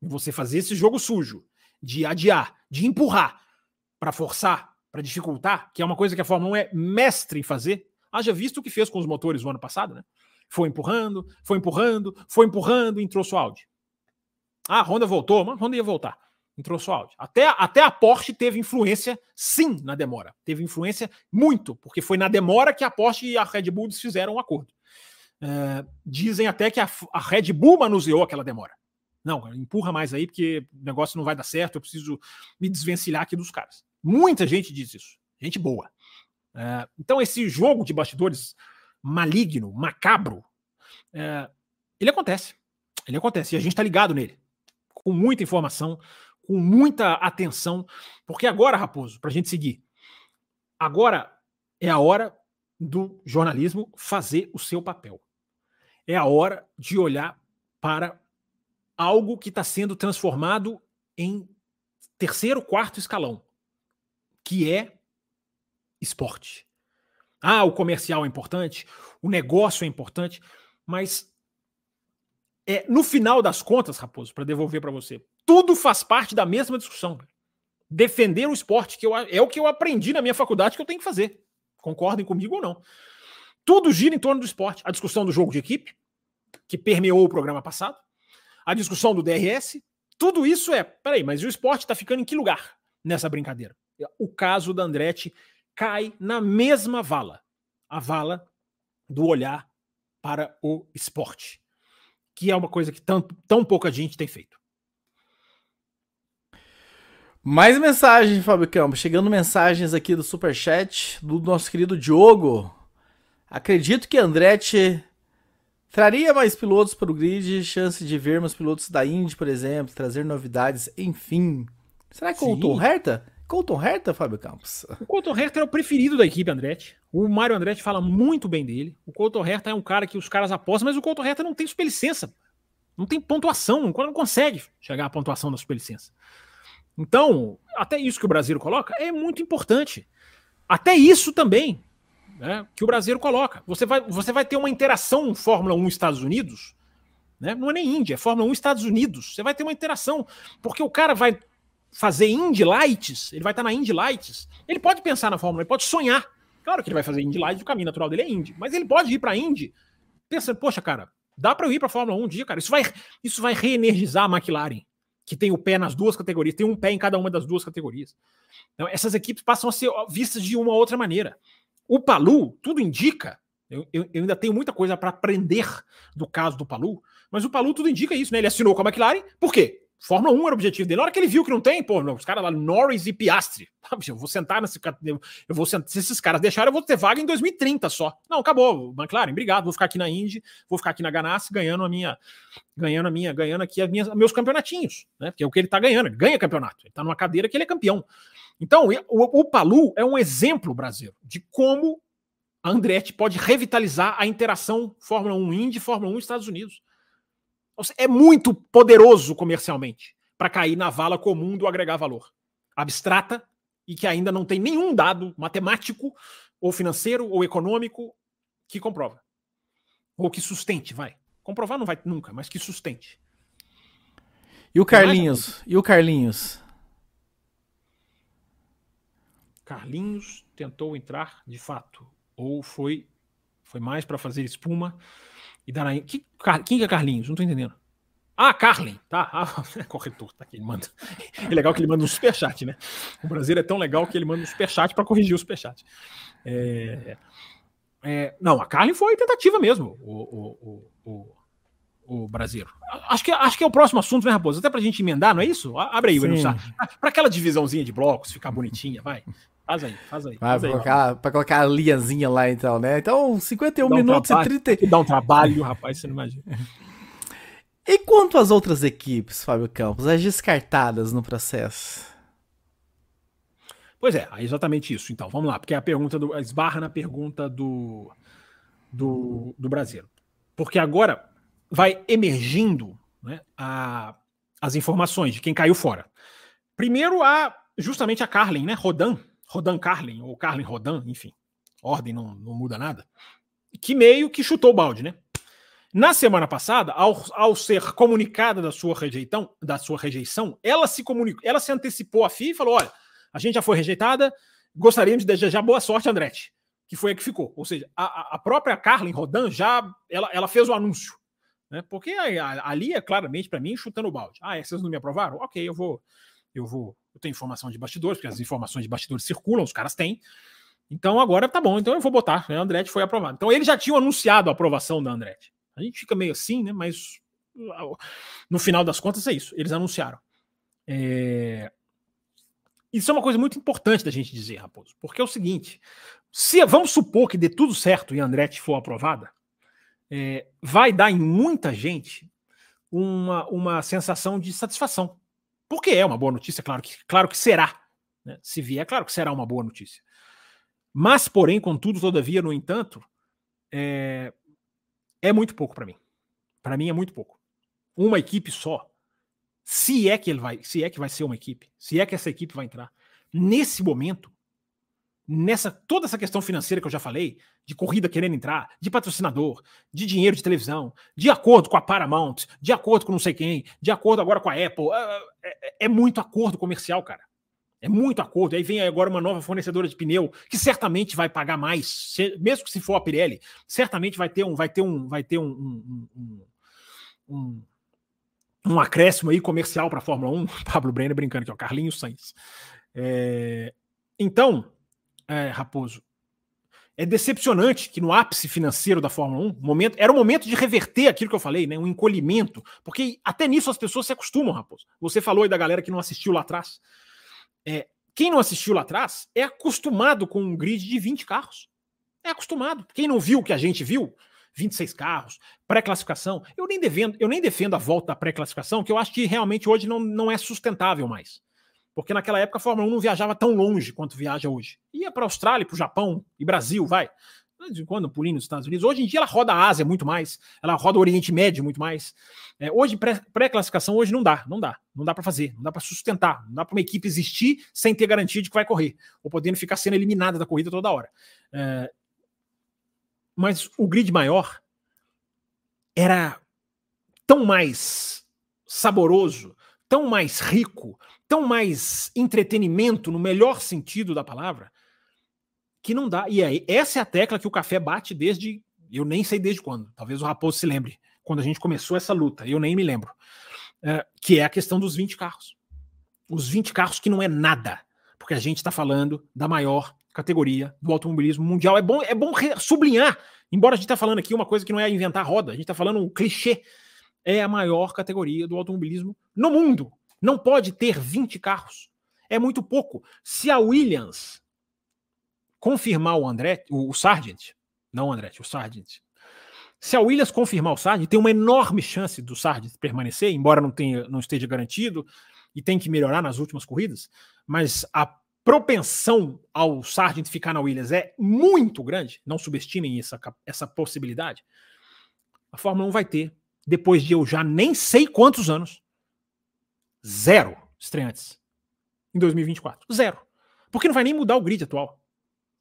você fazer esse jogo sujo, de adiar, de empurrar, para forçar, para dificultar, que é uma coisa que a Fórmula 1 é mestre em fazer, haja visto o que fez com os motores no ano passado, né? Foi empurrando, foi empurrando, foi empurrando entrou o áudio. Ah, a Honda voltou, mas a Honda ia voltar entrou só áudio. Até, até a Porsche teve influência, sim, na demora. Teve influência muito, porque foi na demora que a Porsche e a Red Bull fizeram um acordo. É, dizem até que a, a, Red Bull manuseou aquela demora. Não, empurra mais aí, porque o negócio não vai dar certo, eu preciso me desvencilhar aqui dos caras. Muita gente diz isso. Gente boa. É, então, esse jogo de bastidores maligno, macabro, é, ele acontece. Ele acontece. E a gente está ligado nele. Com muita informação, com muita atenção, porque agora, Raposo, para a gente seguir, agora é a hora do jornalismo fazer o seu papel. É a hora de olhar para algo que está sendo transformado em terceiro, quarto escalão, que é esporte. Ah, o comercial é importante, o negócio é importante, mas é no final das contas, Raposo, para devolver para você, tudo faz parte da mesma discussão. Defender o esporte, que eu, é o que eu aprendi na minha faculdade que eu tenho que fazer. Concordem comigo ou não. Tudo gira em torno do esporte. A discussão do jogo de equipe, que permeou o programa passado, a discussão do DRS, tudo isso é. Peraí, mas o esporte está ficando em que lugar nessa brincadeira? O caso da Andretti cai na mesma vala a vala do olhar para o esporte, que é uma coisa que tão, tão pouca gente tem feito. Mais mensagem, Fábio Campos. Chegando mensagens aqui do Superchat do nosso querido Diogo. Acredito que Andretti traria mais pilotos para o grid, chance de vermos pilotos da Indy, por exemplo, trazer novidades, enfim. Será que Sim. o Tom Herta Colton Herta, Fábio Campos? O Colton Herta é o preferido da equipe, Andretti. O Mário Andretti fala muito bem dele. O Colton Herta é um cara que os caras apostam, mas o Colton Herta não tem superlicença. Não tem pontuação, não consegue chegar à pontuação da superlicença. Então, até isso que o Brasil coloca é muito importante. Até isso também né, que o Brasil coloca. Você vai, você vai ter uma interação Fórmula 1 Estados Unidos, né? não é nem Índia, é Fórmula 1 Estados Unidos. Você vai ter uma interação, porque o cara vai fazer Indy Lights, ele vai estar na Indy Lights. Ele pode pensar na Fórmula, ele pode sonhar. Claro que ele vai fazer Indy Lights, o caminho natural dele é Indy, mas ele pode ir para Indy pensando, poxa, cara, dá para eu ir para Fórmula 1 um dia, cara. Isso vai, isso vai reenergizar a McLaren, que tem o pé nas duas categorias, tem um pé em cada uma das duas categorias. Então, essas equipes passam a ser vistas de uma outra maneira. O Palu, tudo indica, eu, eu, eu ainda tenho muita coisa para aprender do caso do Palu, mas o Palu tudo indica isso, né? Ele assinou com a McLaren, por quê? Fórmula 1 era o objetivo dele. Na hora que ele viu que não tem, pô, os caras lá, Norris e Piastri. Eu vou sentar nesse. Eu vou sentar, se esses caras deixarem, eu vou ter vaga em 2030 só. Não, acabou. McLaren, obrigado. Vou ficar aqui na Indy, vou ficar aqui na Ganassi, ganhando a minha. Ganhando a minha, ganhando aqui as minhas, meus campeonatinhos, né? Porque é o que ele tá ganhando. Ele ganha campeonato. Ele tá numa cadeira que ele é campeão. Então, o, o Palu é um exemplo, Brasil, de como a Andretti pode revitalizar a interação Fórmula 1 Indy Fórmula 1 Estados Unidos. É muito poderoso comercialmente para cair na vala comum do agregar valor. Abstrata e que ainda não tem nenhum dado matemático, ou financeiro, ou econômico que comprova. Ou que sustente, vai. Comprovar não vai nunca, mas que sustente. E o Carlinhos? E o Carlinhos? Carlinhos tentou entrar de fato. Ou foi foi mais para fazer espuma e dar que, Quem é Carlinhos? Não tô entendendo. Ah, Carlin, tá? Ah, é corretor, tá aqui, ele manda. É legal que ele manda um superchat, né? O Brasil é tão legal que ele manda um superchat para corrigir o superchat. É, é, não, a Carlin foi tentativa mesmo, o, o, o, o, Brasil. Acho que, acho que é o próximo assunto, né, Raposo? Até pra gente emendar, não é isso? Abre aí, Para aquela divisãozinha de blocos ficar bonitinha, vai. Faz aí, faz aí. Faz pra, aí colocar, pra colocar a linhazinha lá, então, né? Então, 51 dá minutos um trabalho, e 30. Dá um trabalho, rapaz, você não imagina. E quanto às outras equipes, Fábio Campos, as descartadas no processo? Pois é, é exatamente isso. Então, vamos lá, porque a pergunta do. esbarra na pergunta do, do, do Brasil. Porque agora vai emergindo né, a, as informações de quem caiu fora. Primeiro, a justamente a Carlin, né? Rodan, Rodan Carlin, ou Carlin Rodan, enfim, ordem não, não muda nada, que meio que chutou o balde, né? Na semana passada, ao, ao ser comunicada da sua rejeição, da sua rejeição, ela se comunicou, ela se antecipou à FIA e falou: olha, a gente já foi rejeitada, gostaríamos de desejar boa sorte, Andretti, que foi a que ficou. Ou seja, a, a própria Carlin Rodan já ela, ela fez o anúncio. Né? Porque ali é claramente para mim chutando o balde. Ah, vocês não me aprovaram? Ok, eu vou, eu vou eu tenho informação de bastidores, porque as informações de bastidores circulam, os caras têm. Então agora tá bom, então eu vou botar. A Andretti foi aprovado. Então eles já tinham anunciado a aprovação da Andretti. A gente fica meio assim, né? Mas no final das contas é isso. Eles anunciaram. É... Isso é uma coisa muito importante da gente dizer, Raposo, porque é o seguinte: se vamos supor que dê tudo certo e a Andretti for aprovada, é, vai dar em muita gente uma, uma sensação de satisfação. Porque é uma boa notícia, claro que, claro que será. Né? Se vier, claro que será uma boa notícia. Mas, porém, contudo, todavia, no entanto, é, é muito pouco para mim. Para mim é muito pouco. Uma equipe só, se é que ele vai, se é que vai ser uma equipe, se é que essa equipe vai entrar, nesse momento, nessa toda essa questão financeira que eu já falei, de corrida querendo entrar, de patrocinador, de dinheiro de televisão, de acordo com a Paramount, de acordo com não sei quem, de acordo agora com a Apple, é, é, é muito acordo comercial, cara. É muito acordo. Aí vem agora uma nova fornecedora de pneu que certamente vai pagar mais, mesmo que se for a Pirelli, certamente vai ter um, vai ter um, vai ter um, um, um, um, um acréscimo aí comercial para a Fórmula 1. Pablo Brenner brincando aqui, ó, Carlinhos Sainz. É, então, é, Raposo, é decepcionante que no ápice financeiro da Fórmula 1, momento, era o momento de reverter aquilo que eu falei, né? Um encolhimento, porque até nisso as pessoas se acostumam, Raposo. Você falou aí da galera que não assistiu lá atrás. É, quem não assistiu lá atrás é acostumado com um grid de 20 carros. É acostumado. Quem não viu o que a gente viu, 26 carros, pré-classificação. Eu nem defendo, eu nem defendo a volta à pré-classificação, que eu acho que realmente hoje não, não é sustentável mais. Porque naquela época a Fórmula 1 não viajava tão longe quanto viaja hoje. Ia para a Austrália, para o Japão e Brasil, vai. De vez em quando, pulinho nos Estados Unidos. Hoje em dia ela roda a Ásia muito mais, ela roda o Oriente Médio muito mais. É, hoje, pré-classificação, hoje não dá, não dá. Não dá para fazer, não dá para sustentar. Não dá para uma equipe existir sem ter garantia de que vai correr, ou podendo ficar sendo eliminada da corrida toda hora. É, mas o grid maior era tão mais saboroso, tão mais rico, tão mais entretenimento no melhor sentido da palavra, que não dá. E aí, essa é a tecla que o café bate desde. Eu nem sei desde quando. Talvez o Raposo se lembre. Quando a gente começou essa luta, eu nem me lembro. É, que é a questão dos 20 carros. Os 20 carros que não é nada. Porque a gente está falando da maior categoria do automobilismo mundial. É bom, é bom sublinhar, embora a gente está falando aqui uma coisa que não é inventar roda, a gente está falando um clichê. É a maior categoria do automobilismo no mundo. Não pode ter 20 carros. É muito pouco. Se a Williams confirmar o André, o, Sargent, não o Andretti, o Sargent. Se a Williams confirmar o Sargent, tem uma enorme chance do Sargent permanecer, embora não, tenha, não esteja garantido e tem que melhorar nas últimas corridas, mas a propensão ao Sargent ficar na Williams é muito grande, não subestimem essa, essa possibilidade. A Fórmula 1 vai ter, depois de eu já nem sei quantos anos, Zero estreantes em 2024. Zero. Porque não vai nem mudar o grid atual.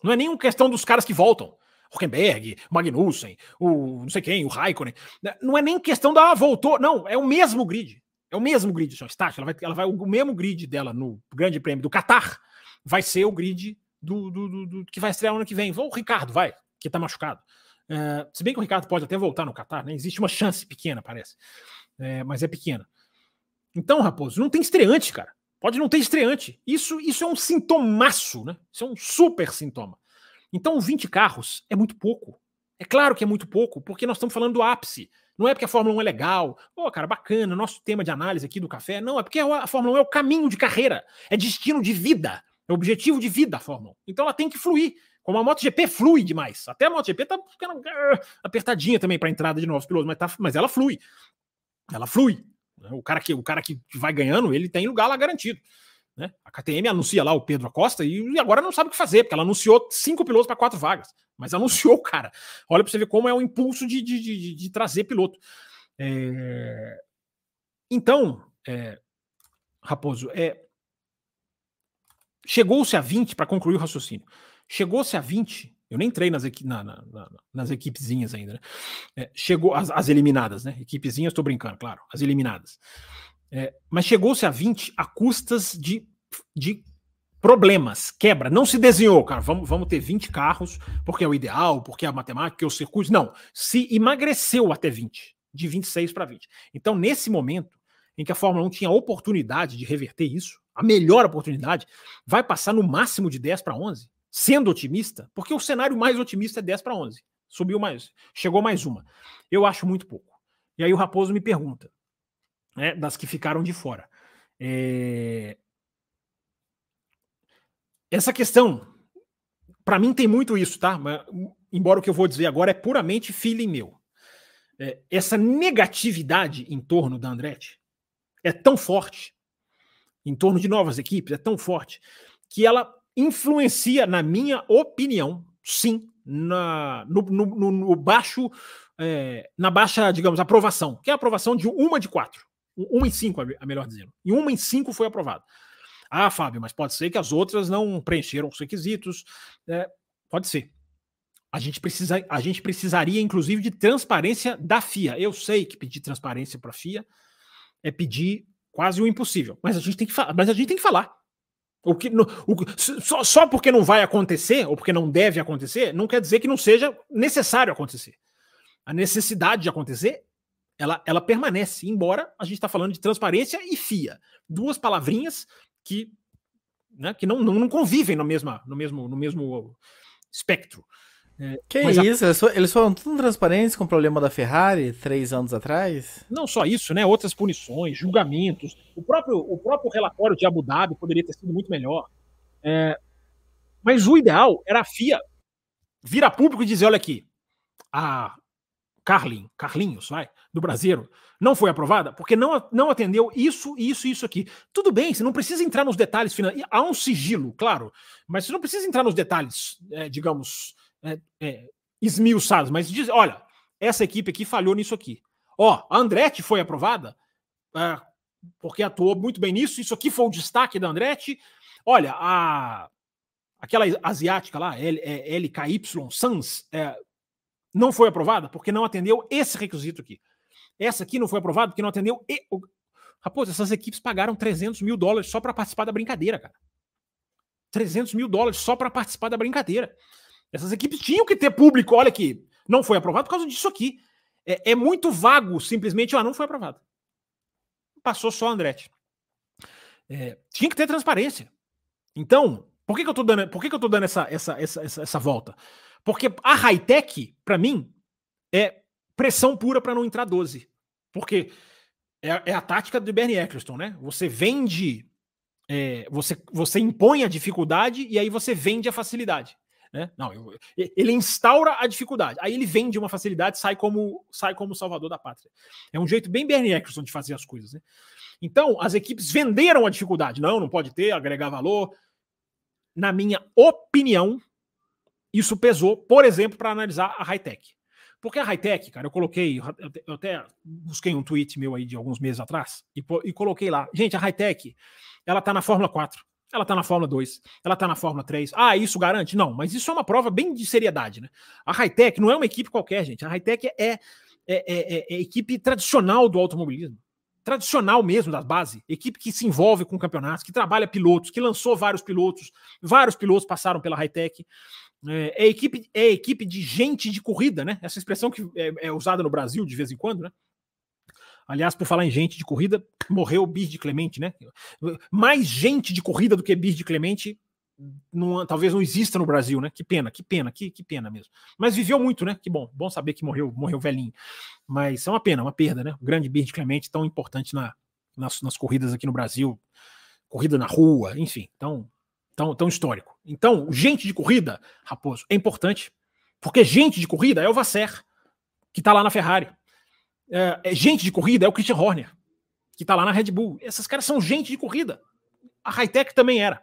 Não é nenhuma questão dos caras que voltam. Huckenberg, Magnussen, o não sei quem, o Raikkonen. Não é nem questão da ah, voltou. Não, é o mesmo grid. É o mesmo grid, só Start. Ela vai, ela vai, o mesmo grid dela no Grande Prêmio do Qatar vai ser o grid do, do, do, do que vai estrear ano que vem. O Ricardo vai, que tá machucado. É, se bem que o Ricardo pode até voltar no Qatar, né? Existe uma chance pequena, parece. É, mas é pequena. Então, Raposo, não tem estreante, cara. Pode não ter estreante. Isso, isso é um sintomaço, né? Isso é um super sintoma. Então, 20 carros é muito pouco. É claro que é muito pouco, porque nós estamos falando do ápice. Não é porque a Fórmula 1 é legal, pô, cara, bacana, nosso tema de análise aqui do café. Não, é porque a Fórmula 1 é o caminho de carreira, é destino de vida, é objetivo de vida a Fórmula 1. Então ela tem que fluir. Como a MotoGP flui demais. Até a MotoGP tá ficando uh, apertadinha também para entrada de novos pilotos, mas, tá, mas ela flui. Ela flui. Né? O cara que o cara que vai ganhando, ele tem lugar lá garantido. Né? A KTM anuncia lá o Pedro Acosta e agora não sabe o que fazer, porque ela anunciou cinco pilotos para quatro vagas, mas anunciou o cara. Olha para você ver como é o impulso de, de, de, de trazer piloto. É... Então, é... Raposo, é... chegou-se a 20 para concluir o raciocínio. Chegou-se a 20 eu nem entrei nas, equi na, na, na, nas equipezinhas ainda, né? É, chegou as, as, eliminadas, né? Equipezinhas, estou brincando, claro, as eliminadas. É, mas chegou-se a 20 a custas de, de problemas, quebra. Não se desenhou, cara, vamos, vamos ter 20 carros, porque é o ideal, porque é a matemática, porque é o circuito. Não, se emagreceu até 20, de 26 para 20. Então, nesse momento em que a Fórmula 1 tinha a oportunidade de reverter isso, a melhor oportunidade, vai passar no máximo de 10 para 11 sendo otimista, porque o cenário mais otimista é 10 para 11. Subiu mais, chegou mais uma. Eu acho muito pouco. E aí o Raposo me pergunta, né, das que ficaram de fora. É... Essa questão, para mim tem muito isso, tá? Embora o que eu vou dizer agora é puramente feeling meu. É, essa negatividade em torno da Andretti é tão forte, em torno de novas equipes, é tão forte, que ela influencia, na minha opinião, sim, na, no, no, no baixo, é, na baixa, digamos, aprovação, que é a aprovação de uma de quatro. Uma em cinco, a melhor dizendo. E uma em cinco foi aprovada. Ah, Fábio, mas pode ser que as outras não preencheram os requisitos. É, pode ser. A gente, precisa, a gente precisaria, inclusive, de transparência da FIA. Eu sei que pedir transparência para a FIA é pedir quase o impossível, mas a gente tem que, mas a gente tem que falar. O que, o, só, só porque não vai acontecer, ou porque não deve acontecer, não quer dizer que não seja necessário acontecer. A necessidade de acontecer, ela, ela permanece, embora a gente está falando de transparência e FIA. Duas palavrinhas que, né, que não, não, não convivem no, mesma, no, mesmo, no mesmo espectro. Que isso, a... eles foram tão transparentes com o problema da Ferrari três anos atrás? Não só isso, né? Outras punições, julgamentos. O próprio, o próprio relatório de Abu Dhabi poderia ter sido muito melhor. É... Mas o ideal era a FIA vir a público e dizer: olha aqui, a Carlin, Carlinhos, vai, do Brasileiro, não foi aprovada porque não, não atendeu isso, isso e isso aqui. Tudo bem, você não precisa entrar nos detalhes financeiros. Há um sigilo, claro, mas você não precisa entrar nos detalhes, é, digamos, é, é, esmiuçados, mas diz, olha, essa equipe aqui falhou nisso aqui. Ó, a Andretti foi aprovada é, porque atuou muito bem nisso, isso aqui foi o destaque da Andretti. Olha, a aquela asiática lá, LKY Sans, é, não foi aprovada porque não atendeu esse requisito aqui. Essa aqui não foi aprovada porque não atendeu. E... Raposo, essas equipes pagaram 300 mil dólares só para participar da brincadeira, cara. 300 mil dólares só para participar da brincadeira. Essas equipes tinham que ter público. Olha aqui, não foi aprovado por causa disso aqui. É, é muito vago, simplesmente, ah, não foi aprovado. Passou só Andretti. É, tinha que ter transparência. Então, por que, que eu tô dando, por que, que eu tô dando essa, essa, essa, essa, essa volta? Porque a high-tech, para mim, é pressão pura para não entrar 12. Porque é, é, a tática do Bernie Eccleston, né? Você vende, é, você, você impõe a dificuldade e aí você vende a facilidade. Né? Não, eu, ele instaura a dificuldade, aí ele vende uma facilidade, sai como sai como salvador da pátria. É um jeito bem Bernie Eccleston de fazer as coisas. Né? Então, as equipes venderam a dificuldade. Não, não pode ter, agregar valor. Na minha opinião, isso pesou, por exemplo, para analisar a high-tech. Porque a high-tech, cara, eu coloquei, eu até busquei um tweet meu aí de alguns meses atrás e, e coloquei lá. Gente, a high-tech, ela tá na Fórmula 4, ela tá na Fórmula 2, ela tá na Fórmula 3. Ah, isso garante? Não, mas isso é uma prova bem de seriedade, né? A high-tech não é uma equipe qualquer, gente. A high-tech é, é, é, é, equipe tradicional do automobilismo. Tradicional mesmo da base, equipe que se envolve com campeonatos, que trabalha pilotos, que lançou vários pilotos, vários pilotos passaram pela high-tech. É, é, equipe, é equipe de gente de corrida, né? Essa expressão que é, é, usada no Brasil de vez em quando, né? Aliás, por falar em gente de corrida, morreu o Bis de Clemente, né? Mais gente de corrida do que Bis de Clemente não, talvez não exista no Brasil, né? Que pena, que pena, que, que pena mesmo. Mas viveu muito, né? Que bom, bom saber que morreu, morreu velhinho. Mas é uma pena, uma perda, né? O grande Bis de Clemente, tão importante na, nas, nas corridas aqui no Brasil, corrida na rua, enfim. Então, tão, tão histórico. Então, gente de corrida, Raposo, é importante. Porque gente de corrida é o Vasser, que está lá na Ferrari. É, é, gente de corrida é o Christian Horner, que está lá na Red Bull. Esses caras são gente de corrida. A Hightech também era.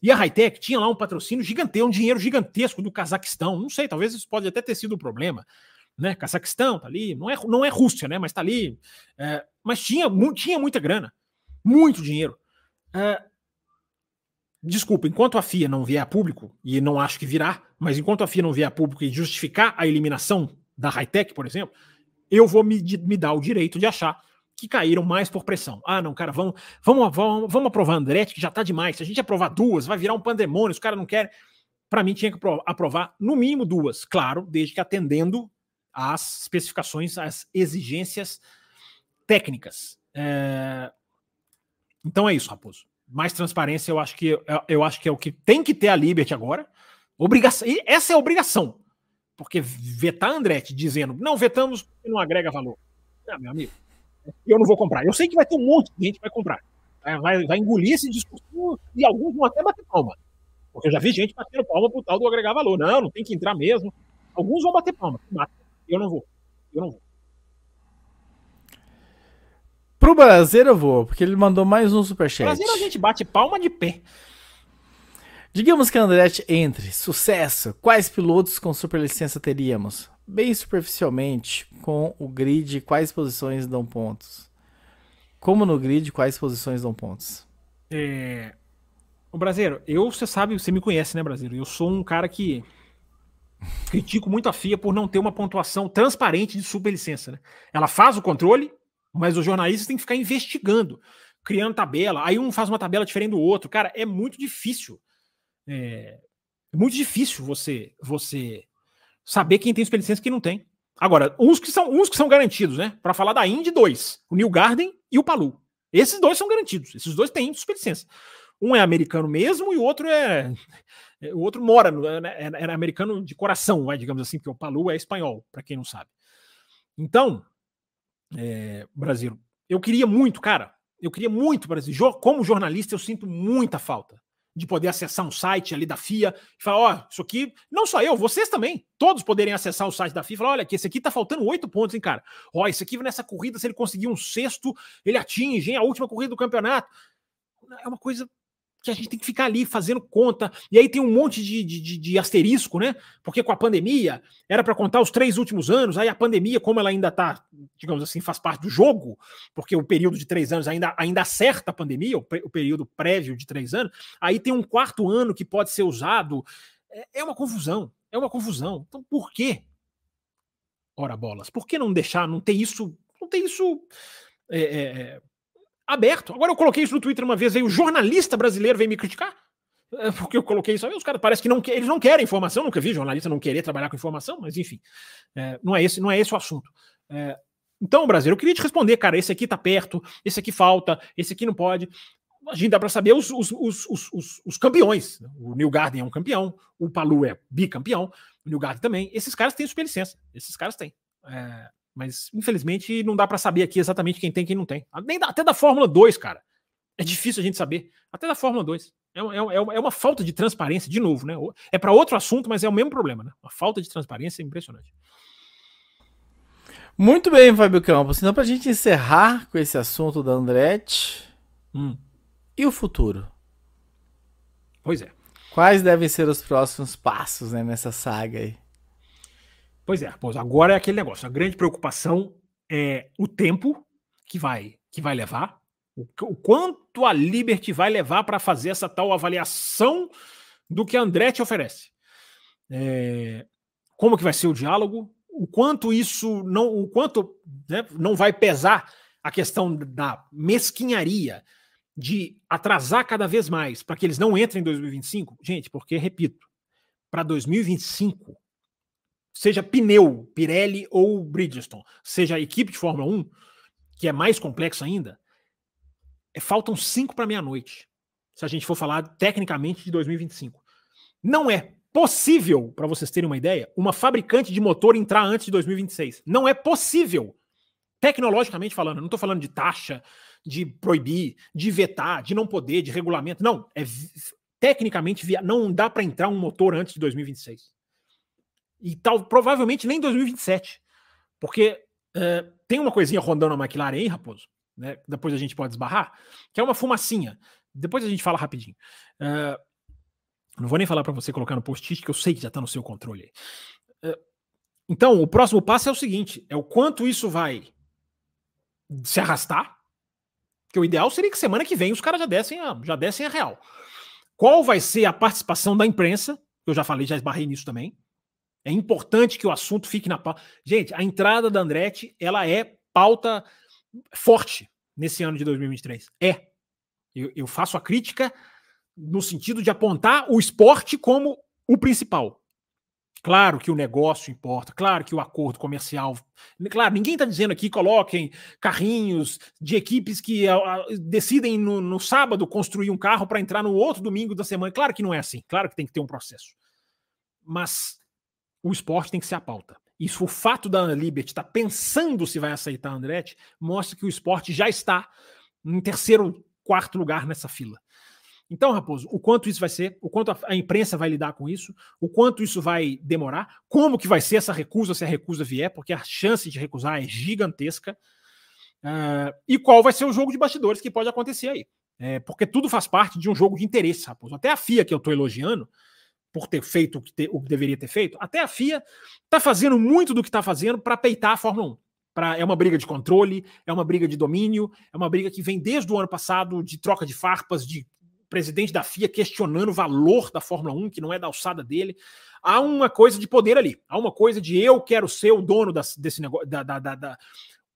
E a Hightech tinha lá um patrocínio gigantesco, um dinheiro gigantesco do Cazaquistão. Não sei, talvez isso pode até ter sido um problema. Né? Cazaquistão tá ali, não é, não é Rússia, né? Mas tá ali. É, mas tinha, tinha muita grana, muito dinheiro. É, desculpa, enquanto a FIA não vier a público, e não acho que virá, mas enquanto a FIA não vier a público e justificar a eliminação da Hightech, por exemplo, eu vou me, me dar o direito de achar que caíram mais por pressão. Ah, não, cara, vamos, vamos, vamos, vamos aprovar Andretti, que já tá demais. Se a gente aprovar duas, vai virar um pandemônio, os caras não querem. Para mim, tinha que aprovar no mínimo duas, claro, desde que atendendo às especificações, às exigências técnicas. É... Então é isso, Raposo mais transparência, eu acho que eu acho que é o que tem que ter a Liberty agora. Obrigação, e essa é a obrigação. Porque vetar Andretti dizendo, não, vetamos e não agrega valor. Não, meu amigo, eu não vou comprar. Eu sei que vai ter um monte de gente que vai comprar. Vai, vai engolir esse discurso e alguns vão até bater palma. Porque eu já vi gente batendo palma pro tal do agregar valor. Não, não tem que entrar mesmo. Alguns vão bater palma. Eu não vou. Eu não vou. Pro Brasileiro eu vou, porque ele mandou mais um superchat. Brasileiro a gente bate palma de pé. Digamos que a Andretti entre, sucesso. Quais pilotos com superlicença teríamos? Bem superficialmente, com o grid, quais posições dão pontos? Como no grid, quais posições dão pontos? É... O Brasileiro, eu, você sabe, você me conhece, né, Brasileiro? Eu sou um cara que critico muito a FIA por não ter uma pontuação transparente de superlicença, né? Ela faz o controle, mas os jornalistas têm que ficar investigando, criando tabela. Aí um faz uma tabela diferente do outro. Cara, é muito difícil. É, é muito difícil você você saber quem tem experiência e quem não tem. Agora, uns que são uns que são garantidos, né? Para falar da Indy, dois: o New Garden e o Palu. Esses dois são garantidos. Esses dois têm superlicença. Um é americano mesmo e o outro é. é o outro mora, no, é, é, é americano de coração, vai, digamos assim, porque o Palu é espanhol, para quem não sabe. Então, é, Brasil. Eu queria muito, cara. Eu queria muito, Brasil. Como jornalista, eu sinto muita falta de poder acessar um site ali da FIA e falar: ó, oh, isso aqui, não só eu, vocês também, todos poderem acessar o site da FIA e falar: olha, que esse aqui tá faltando oito pontos, hein, cara. Ó, esse aqui nessa corrida, se ele conseguir um sexto, ele atinge, hein, a última corrida do campeonato. É uma coisa que a gente tem que ficar ali fazendo conta. E aí tem um monte de, de, de asterisco, né? Porque com a pandemia era para contar os três últimos anos, aí a pandemia, como ela ainda está, digamos assim, faz parte do jogo, porque o período de três anos ainda, ainda acerta a pandemia, o, o período prévio de três anos, aí tem um quarto ano que pode ser usado. É, é uma confusão, é uma confusão. Então por quê? Ora bolas, por que não deixar, não ter isso, não ter isso. É, é, aberto. Agora eu coloquei isso no Twitter uma vez, aí o jornalista brasileiro veio me criticar. É, porque eu coloquei isso aí, os caras parecem que não, eles não querem informação, nunca vi jornalista não querer trabalhar com informação, mas enfim, é, não, é esse, não é esse o assunto. É, então, Brasil, eu queria te responder, cara, esse aqui tá perto, esse aqui falta, esse aqui não pode. A gente dá para saber os, os, os, os, campeões. O New Garden é um campeão, o Palu é bicampeão, o New Garden também. Esses caras têm superlicença, esses caras têm. É, mas, infelizmente, não dá para saber aqui exatamente quem tem e quem não tem. Nem da, até da Fórmula 2, cara. É difícil a gente saber. Até da Fórmula 2. É, é, é, é uma falta de transparência, de novo, né? É para outro assunto, mas é o mesmo problema, né? Uma falta de transparência é impressionante. Muito bem, Fábio Campos. Então, para a gente encerrar com esse assunto da Andretti, hum. e o futuro? Pois é. Quais devem ser os próximos passos né, nessa saga aí? Pois é, pois agora é aquele negócio. A grande preocupação é o tempo que vai que vai levar, o, o quanto a Liberty vai levar para fazer essa tal avaliação do que a Andretti oferece. É, como que vai ser o diálogo? O quanto isso não, o quanto né, não vai pesar a questão da mesquinharia de atrasar cada vez mais para que eles não entrem em 2025? Gente, porque repito, para 2025 seja pneu, Pirelli ou Bridgestone, seja a equipe de Fórmula 1, que é mais complexo ainda, é, faltam cinco para meia-noite. Se a gente for falar tecnicamente de 2025. Não é possível, para vocês terem uma ideia, uma fabricante de motor entrar antes de 2026. Não é possível. Tecnologicamente falando, não estou falando de taxa, de proibir, de vetar, de não poder, de regulamento. Não, é tecnicamente não dá para entrar um motor antes de 2026. E tal, provavelmente nem 2027. Porque uh, tem uma coisinha rondando a McLaren aí, Raposo, né? Depois a gente pode esbarrar, que é uma fumacinha. Depois a gente fala rapidinho. Uh, não vou nem falar para você colocar no post-it, que eu sei que já está no seu controle. Uh, então, o próximo passo é o seguinte: é o quanto isso vai se arrastar. Que o ideal seria que semana que vem os caras já dessem a, já dessem a real. Qual vai ser a participação da imprensa? Eu já falei, já esbarrei nisso também. É importante que o assunto fique na pauta. Gente, a entrada da Andretti, ela é pauta forte nesse ano de 2023. É. Eu, eu faço a crítica no sentido de apontar o esporte como o principal. Claro que o negócio importa, claro que o acordo comercial. Claro, ninguém está dizendo aqui coloquem carrinhos de equipes que a, a, decidem no, no, sábado construir um carro para entrar no outro domingo da semana. Claro que não é assim, claro que tem que ter um processo. Mas o esporte tem que ser a pauta. Isso, o fato da Liberty estar tá pensando se vai aceitar a Andretti, mostra que o esporte já está em terceiro, quarto lugar nessa fila. Então, Raposo, o quanto isso vai ser, o quanto a, imprensa vai lidar com isso, o quanto isso vai demorar, como que vai ser essa recusa se a recusa vier, porque a chance de recusar é gigantesca, uh, e qual vai ser o jogo de bastidores que pode acontecer aí. É, porque tudo faz parte de um jogo de interesse, Raposo. Até a FIA, que eu estou elogiando, por ter feito o que, te, o que deveria ter feito, até a FIA está fazendo muito do que está fazendo para peitar a Fórmula 1. Pra, é uma briga de controle, é uma briga de domínio, é uma briga que vem desde o ano passado de troca de farpas, de presidente da FIA questionando o valor da Fórmula 1, que não é da alçada dele. Há uma coisa de poder ali, há uma coisa de eu quero ser o dono das, desse negócio. Da, da, da, da,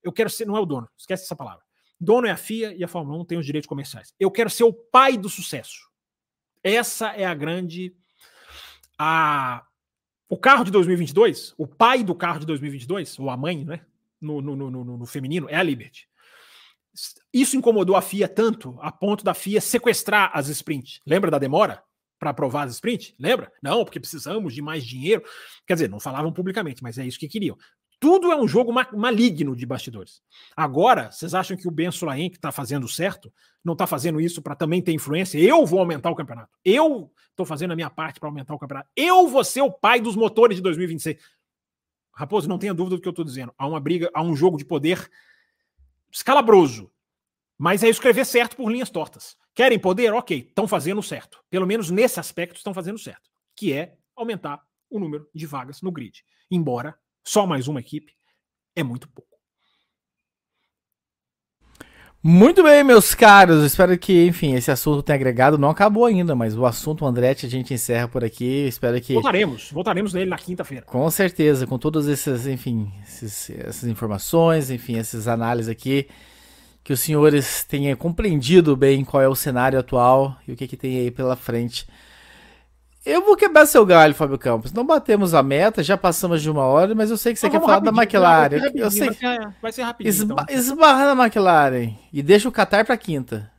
eu quero ser, não é o dono, esquece essa palavra. Dono é a FIA e a Fórmula 1 tem os direitos comerciais. Eu quero ser o pai do sucesso. Essa é a grande a, o carro de 2022, o pai do carro de 2022, ou a mãe, né? No, no, no, no, no feminino, é a Liberty. Isso incomodou a FIA tanto a ponto da FIA sequestrar as sprints. Lembra da demora para aprovar as sprints? Lembra? Não, porque precisamos de mais dinheiro. Quer dizer, não falavam publicamente, mas é isso que queriam. Tudo é um jogo ma maligno de bastidores. Agora, vocês acham que o Ben Sulaim, que está fazendo certo, não está fazendo isso para também ter influência? Eu vou aumentar o campeonato. Eu estou fazendo a minha parte para aumentar o campeonato. Eu vou ser o pai dos motores de 2026. Raposo, não tenha dúvida do que eu estou dizendo. Há uma briga, há um jogo de poder escalabroso. Mas é escrever certo por linhas tortas. Querem poder? Ok, estão fazendo certo. Pelo menos nesse aspecto estão fazendo certo. Que é aumentar o número de vagas no grid. Embora só mais uma equipe é muito pouco. Muito bem, meus caros. Espero que, enfim, esse assunto tenha agregado. Não acabou ainda, mas o assunto Andretti a gente encerra por aqui. Espero que. Voltaremos, voltaremos nele na quinta-feira. Com certeza, com todas essas, enfim, esses, essas informações, enfim, essas análises aqui. Que os senhores tenham compreendido bem qual é o cenário atual e o que, que tem aí pela frente eu vou quebrar seu galho, Fábio Campos. Não batemos a meta, já passamos de uma hora, mas eu sei que você quer falar da McLaren. Eu sei. Vai ser rapidinho. Esba então. Esbarra na McLaren e deixa o Qatar para quinta.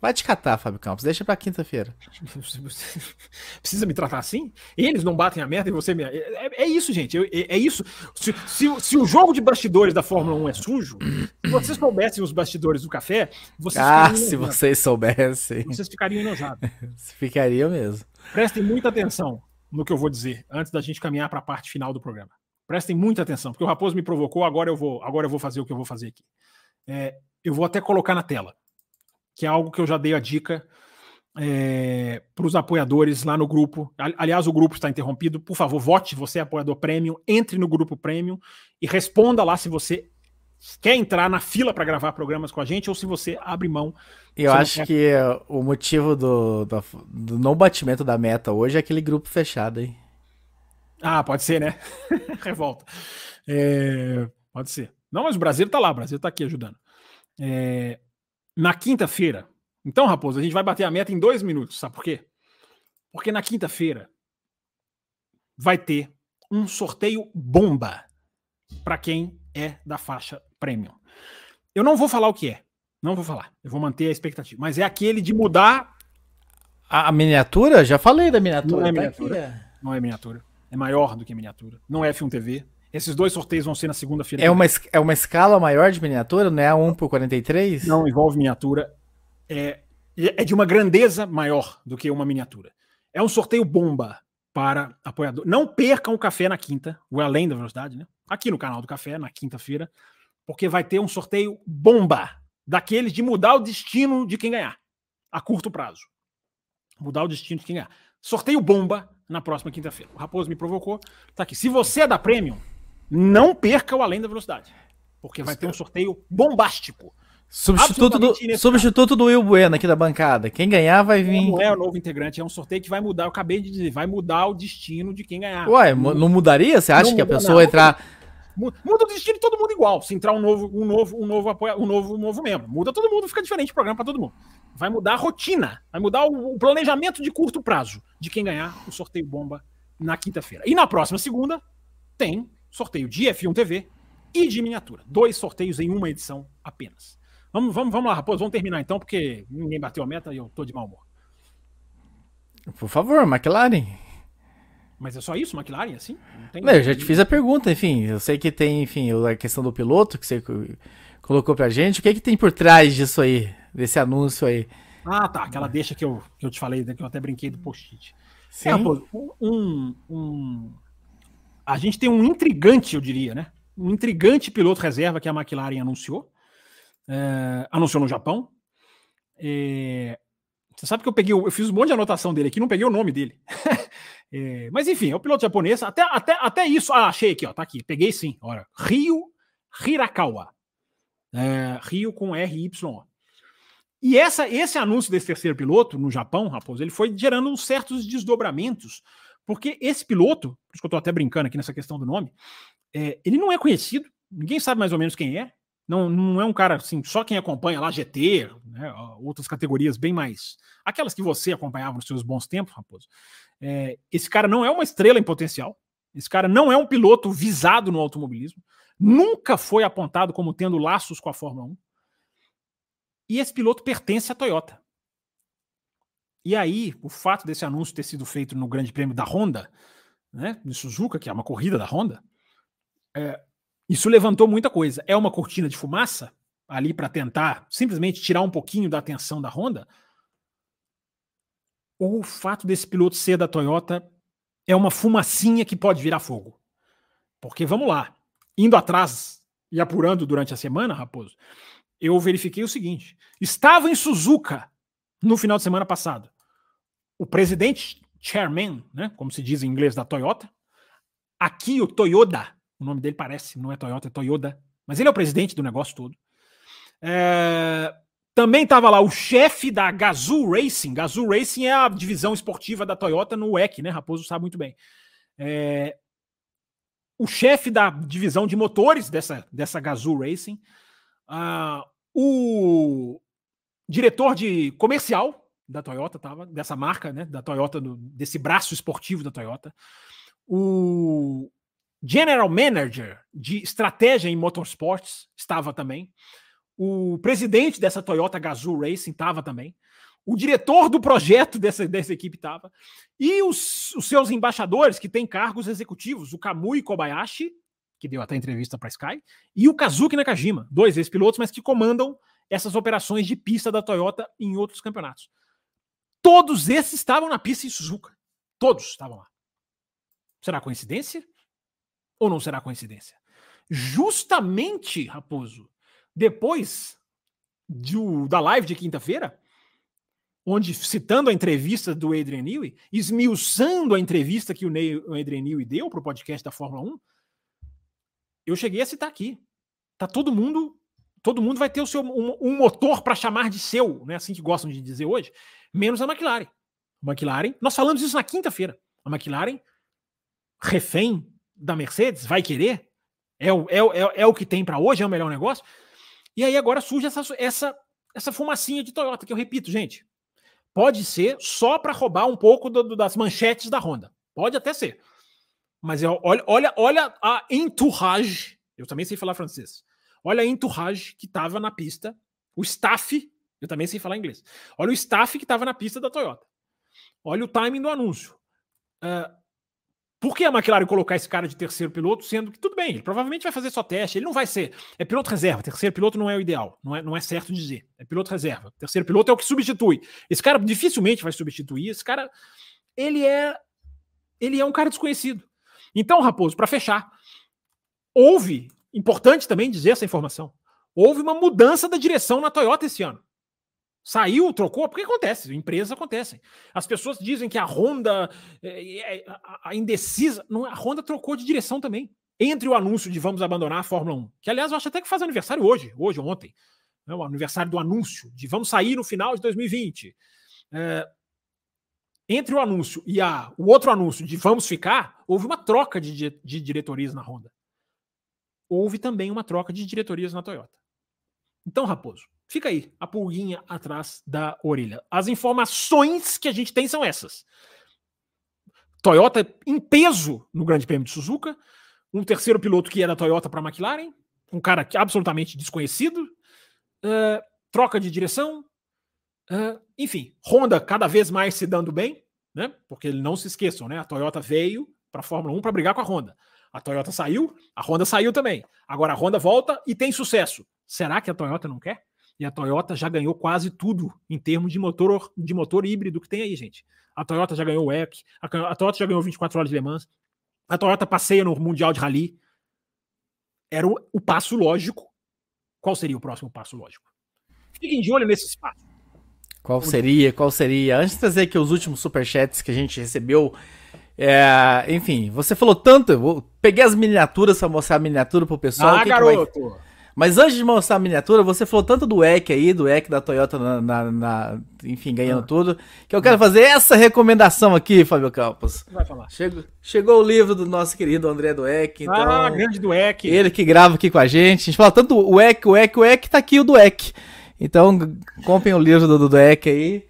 Vai te catar, Fábio Campos. Deixa pra quinta-feira. Precisa me tratar assim? Eles não batem a meta e você me. É, é isso, gente. É, é isso. Se, se, se, o jogo de bastidores da Fórmula 1 é sujo, se vocês soubessem os bastidores do café, vocês Ah, se vocês soubessem. Vocês ficariam enojados. Ficariam mesmo. Prestem muita atenção no que eu vou dizer antes da gente caminhar para a parte final do programa. Prestem muita atenção, porque o Raposo me provocou, agora eu vou, agora eu vou fazer o que eu vou fazer aqui. É, eu vou até colocar na tela que é algo que eu já dei a dica é, para os apoiadores lá no grupo. Aliás, o grupo está interrompido. Por favor, vote. Você é apoiador premium, entre no grupo premium e responda lá se você quer entrar na fila para gravar programas com a gente ou se você abre mão. Eu acho quer... que o motivo do, do, do, não batimento da meta hoje é aquele grupo fechado, hein? Ah, pode ser, né? Revolta. É, pode ser. Não, mas o Brasil tá lá, o Brasil tá aqui ajudando. É, na quinta-feira. Então, Raposo, a gente vai bater a meta em dois minutos, sabe por quê? Porque na quinta-feira vai ter um sorteio bomba para quem é da faixa premium. Eu não vou falar o que é, não vou falar, eu vou manter a expectativa, mas é aquele de mudar. A, a miniatura? Já falei da miniatura. Não é tá miniatura. Tá não é miniatura. É maior do que miniatura. Não é F1 TV. Esses dois sorteios vão ser na segunda-feira. É uma, é uma escala maior de miniatura, não é a 1 por 43? Não envolve miniatura. É, é de uma grandeza maior do que uma miniatura. É um sorteio bomba para apoiador. Não percam o café na quinta, o Além da Velocidade, né? Aqui no canal do Café, na quinta-feira, porque vai ter um sorteio bomba daqueles de mudar o destino de quem ganhar, a curto prazo. Mudar o destino de quem ganhar. Sorteio bomba na próxima quinta-feira. O Raposo me provocou. Tá aqui. Se você é da Premium, não perca o Além da Velocidade. Porque vai ter um sorteio bombástico. Substituto do, substituto do Will Bueno aqui da bancada. Quem ganhar vai vir. Não é o novo integrante, é um sorteio que vai mudar. Eu acabei de dizer, vai mudar o destino de quem ganhar. Ué, não mudaria? Você acha que a pessoa não, entrar. Muda o destino de todo mundo igual. Se entrar um novo, um novo, um novo apoio, um novo, um novo membro. Muda todo mundo, fica diferente o programa para todo mundo. Vai mudar a rotina, vai mudar o, o planejamento de curto prazo de quem ganhar o sorteio bomba na quinta-feira. E na próxima segunda tem sorteio de F1 TV e de miniatura. Dois sorteios em uma edição apenas. Vamos, vamos, vamos lá, Raposo, vamos terminar então, porque ninguém bateu a meta e eu tô de mau humor. Por favor, McLaren. Mas é só isso, McLaren, assim? Não, Não eu já te fiz a pergunta, enfim. Eu sei que tem, enfim, a questão do piloto que você colocou pra gente. O que é que tem por trás disso aí, desse anúncio aí? Ah, tá. Aquela deixa que eu, que eu te falei, né, que eu até brinquei do post-it. Sim. É, Raposo, um, um, a gente tem um intrigante, eu diria, né? Um intrigante piloto reserva que a McLaren anunciou. É, anunciou no Japão. É, você sabe que eu peguei, eu fiz um monte de anotação dele aqui, não peguei o nome dele. é, mas enfim, é o piloto japonês. Até, até, até isso. Ah, achei aqui, ó. Tá aqui. Peguei sim. Olha. Rio Hirakawa. É, Rio com R-Y. E essa, esse anúncio desse terceiro piloto no Japão, Raposo, ele foi gerando certos desdobramentos porque esse piloto, por isso que eu estou até brincando aqui nessa questão do nome, é, ele não é conhecido, ninguém sabe mais ou menos quem é. Não, não é um cara assim, só quem acompanha lá GT, né, outras categorias bem mais. Aquelas que você acompanhava nos seus bons tempos, Raposo. É, esse cara não é uma estrela em potencial. Esse cara não é um piloto visado no automobilismo. Nunca foi apontado como tendo laços com a Fórmula 1. E esse piloto pertence à Toyota. E aí, o fato desse anúncio ter sido feito no Grande Prêmio da Honda, né, de Suzuka, que é uma corrida da Honda, é, Isso levantou muita coisa. É uma cortina de fumaça ali para tentar simplesmente tirar um pouquinho da atenção da Honda? Ou o fato desse piloto ser da Toyota é uma fumacinha que pode virar fogo? Porque vamos lá, indo atrás e apurando durante a semana, Raposo, eu verifiquei o seguinte: estava em Suzuka no final de semana passado. O presidente, chairman, né, como se diz em inglês da Toyota, aqui o Toyoda, o nome dele parece, não é Toyota, é Toyoda, mas ele é o presidente do negócio todo. É, também estava lá o chefe da Gazoo Racing. Gazoo Racing é a divisão esportiva da Toyota no WEC, né? Raposo sabe muito bem. É, o chefe da divisão de motores dessa, dessa Gazoo Racing. Uh, o diretor de comercial da Toyota estava, dessa marca, né? Da Toyota, desse braço esportivo da Toyota. O General Manager de estratégia em motorsports estava também. O presidente dessa Toyota Gazoo Racing estava também. O diretor do projeto dessa, dessa equipe estava. E os, os, seus embaixadores, que têm cargos executivos, o Kamui Kobayashi, que deu até entrevista para Sky, e o Kazuki Nakajima, dois ex-pilotos, mas que comandam essas operações de pista da Toyota em outros campeonatos. Todos esses estavam na pista em Suzuka. Todos estavam lá. Será coincidência? Ou não será coincidência? Justamente, Raposo, depois do, da live de quinta-feira, onde, citando a entrevista do Adrian Newey, esmiuçando a entrevista que o, Ney, o Adrian Newey deu para o podcast da Fórmula 1, eu cheguei a citar aqui. Tá todo mundo, todo mundo vai ter o seu um, um motor para chamar de seu, né? Assim que gostam de dizer hoje, menos a McLaren. A McLaren, nós falamos isso na quinta-feira. A McLaren, refém da Mercedes, vai querer? É o, é, é, é o que tem para hoje, é o melhor negócio? E aí agora surge essa, essa, essa fumacinha de Toyota, que eu repito, gente, pode ser só para roubar um pouco do, do, das manchetes da Honda. Pode até ser. Mas eu, olha, olha, olha a entourage, eu também sei falar francês. Olha a entourage que estava na pista, o staff, eu também sei falar inglês. Olha o staff que estava na pista da Toyota. Olha o timing do anúncio. Uh, por que a McLaren colocar esse cara de terceiro piloto, sendo que tudo bem, ele provavelmente vai fazer só teste, ele não vai ser. É piloto reserva, terceiro piloto não é o ideal, não é, não é certo dizer. É piloto reserva. Terceiro piloto é o que substitui. Esse cara dificilmente vai substituir. Esse cara, ele é. Ele é um cara desconhecido. Então, Raposo, para fechar, houve, importante também dizer essa informação, houve uma mudança da direção na Toyota esse ano. Saiu, trocou, porque acontece, empresas acontecem. As pessoas dizem que a Honda é, é a indecisa. Não, a Honda trocou de direção também. Entre o anúncio de vamos abandonar a Fórmula 1, que aliás eu acho até que faz aniversário hoje, hoje ou ontem. Né, o aniversário do anúncio de vamos sair no final de 2020. É, entre o anúncio e a, o outro anúncio de vamos ficar, houve uma troca de, de diretorias na Honda. Houve também uma troca de diretorias na Toyota. Então, Raposo, fica aí a pulguinha atrás da orelha. As informações que a gente tem são essas. Toyota em peso no Grande Prêmio de Suzuka, um terceiro piloto que era Toyota para a McLaren, um cara absolutamente desconhecido, uh, troca de direção, uh, enfim, Honda cada vez mais se dando bem, né? Porque não se esqueçam, né? A Toyota veio para a Fórmula 1 para brigar com a Honda. A Toyota saiu, a Honda saiu também. Agora a Honda volta e tem sucesso. Será que a Toyota não quer? E a Toyota já ganhou quase tudo em termos de motor, de motor híbrido que tem aí, gente. A Toyota já ganhou o EC, a, Toyota já ganhou 24 horas de Le Mans, a Toyota passeia no Mundial de Rally. Era o, o passo lógico. Qual seria o próximo passo lógico? Fiquem de olho nesse espaço. Qual seria? Qual seria? Antes de trazer aqui os últimos superchats que a gente recebeu, é, enfim, você falou tanto, eu peguei as miniaturas para mostrar a miniatura pro pessoal. Ah, garoto! Que vai... Mas antes de mostrar a miniatura, você falou tanto do EC aí, do EC da Toyota, na, na, na enfim, ganhando ah. tudo, que eu quero fazer essa recomendação aqui, Fábio Campos. Vai falar. Chegou, chegou o livro do nosso querido André do EC. Então, ah, grande do EC. Ele que grava aqui com a gente. A gente fala tanto o EC, o EC, o EC, tá aqui o do EC. Então, comprem o livro do, do EC aí.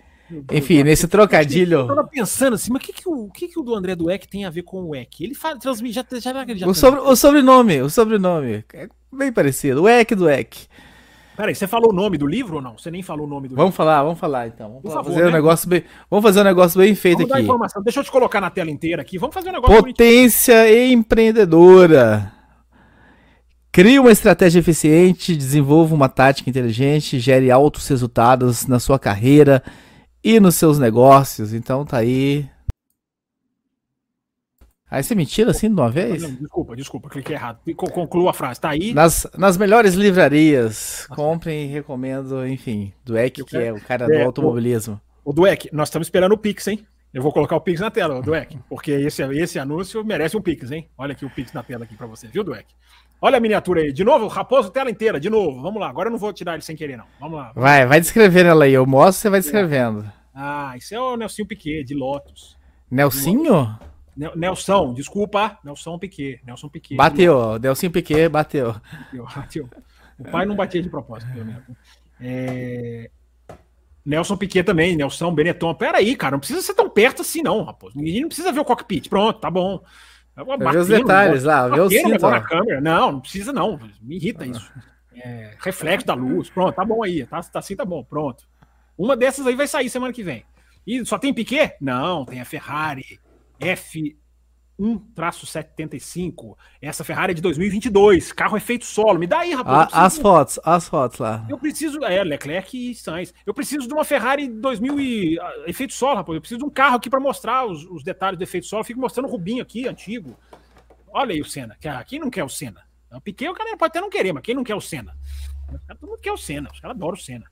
Enfim, nesse trocadilho. Eu tava pensando assim, mas o que, que, o, que, que o do André do EC tem a ver com o EC? Ele fala, transmite, já, já, já, já o, sobre, o sobrenome, o sobrenome. É bem parecido. O EC do EC. Peraí, você falou o nome do livro ou não? Você nem falou o nome do vamos livro. falar, vamos falar então. Vamos Por favor, fazer né? um negócio bem, vamos fazer um negócio bem feito vamos aqui. informação. Deixa eu te colocar na tela inteira aqui. Vamos fazer um negócio Potência bonitinho. empreendedora. Crie uma estratégia eficiente, desenvolva uma tática inteligente, gere altos resultados na sua carreira e nos seus negócios. Então tá aí. Aí você me tira assim de uma vez? Não, desculpa, desculpa, cliquei errado. Conclua a frase. Tá aí. Nas, nas melhores livrarias, comprem e recomendo, enfim, do EC, que é o cara do é, automobilismo. O, o Dueck, nós estamos esperando o Pix, hein? Eu vou colocar o Pix na tela, Dueck, porque esse, esse anúncio merece um Pix, hein? Olha aqui o Pix na tela aqui para você, viu, Dueck? Olha a miniatura aí. De novo, Raposo, tela inteira, de novo. Vamos lá. Agora eu não vou tirar ele sem querer, não. Vamos lá. Vai, vai descrevendo ela aí. Eu mostro, você vai descrevendo. Ah, isso é o Nelsinho Piquet, de Lotus. Nelsinho? Nelson, desculpa. Nelson Piquet. Nelson Piquet. Bateu. Nelson Piquet bateu. bateu. Bateu. O pai não batia de propósito, pelo menos. É... Nelson Piquet também, Nelson Benetton. Pera aí, cara, não precisa ser tão perto assim, não, rapaz. Ninguém não precisa ver o cockpit. Pronto, tá bom. Batendo, ver os detalhes lá, ver o cinto. Na câmera. Não, não precisa não. Me irrita isso. É, reflexo da luz. Pronto, tá bom aí. Tá, tá assim, tá bom. Pronto. Uma dessas aí vai sair semana que vem. E só tem Piquet? Não, tem a Ferrari F 1-75. Essa Ferrari é de 2022. Carro é feito solo. Me dá aí, rapaz. as fotos, as fotos lá. Eu preciso. É, Leclerc e Sainz. Eu preciso de uma Ferrari 2000 e. Uh, efeito solo, rapaz. Eu preciso de um carro aqui para mostrar os, os, detalhes do efeito solo. Eu fico mostrando o Rubinho aqui, antigo. Olha aí o Senna. Quem não quer o Senna? O Piquet o cara pode até não querer, mas quem não quer o Senna? Todo mundo quer o Senna. Os caras adoram o Senna.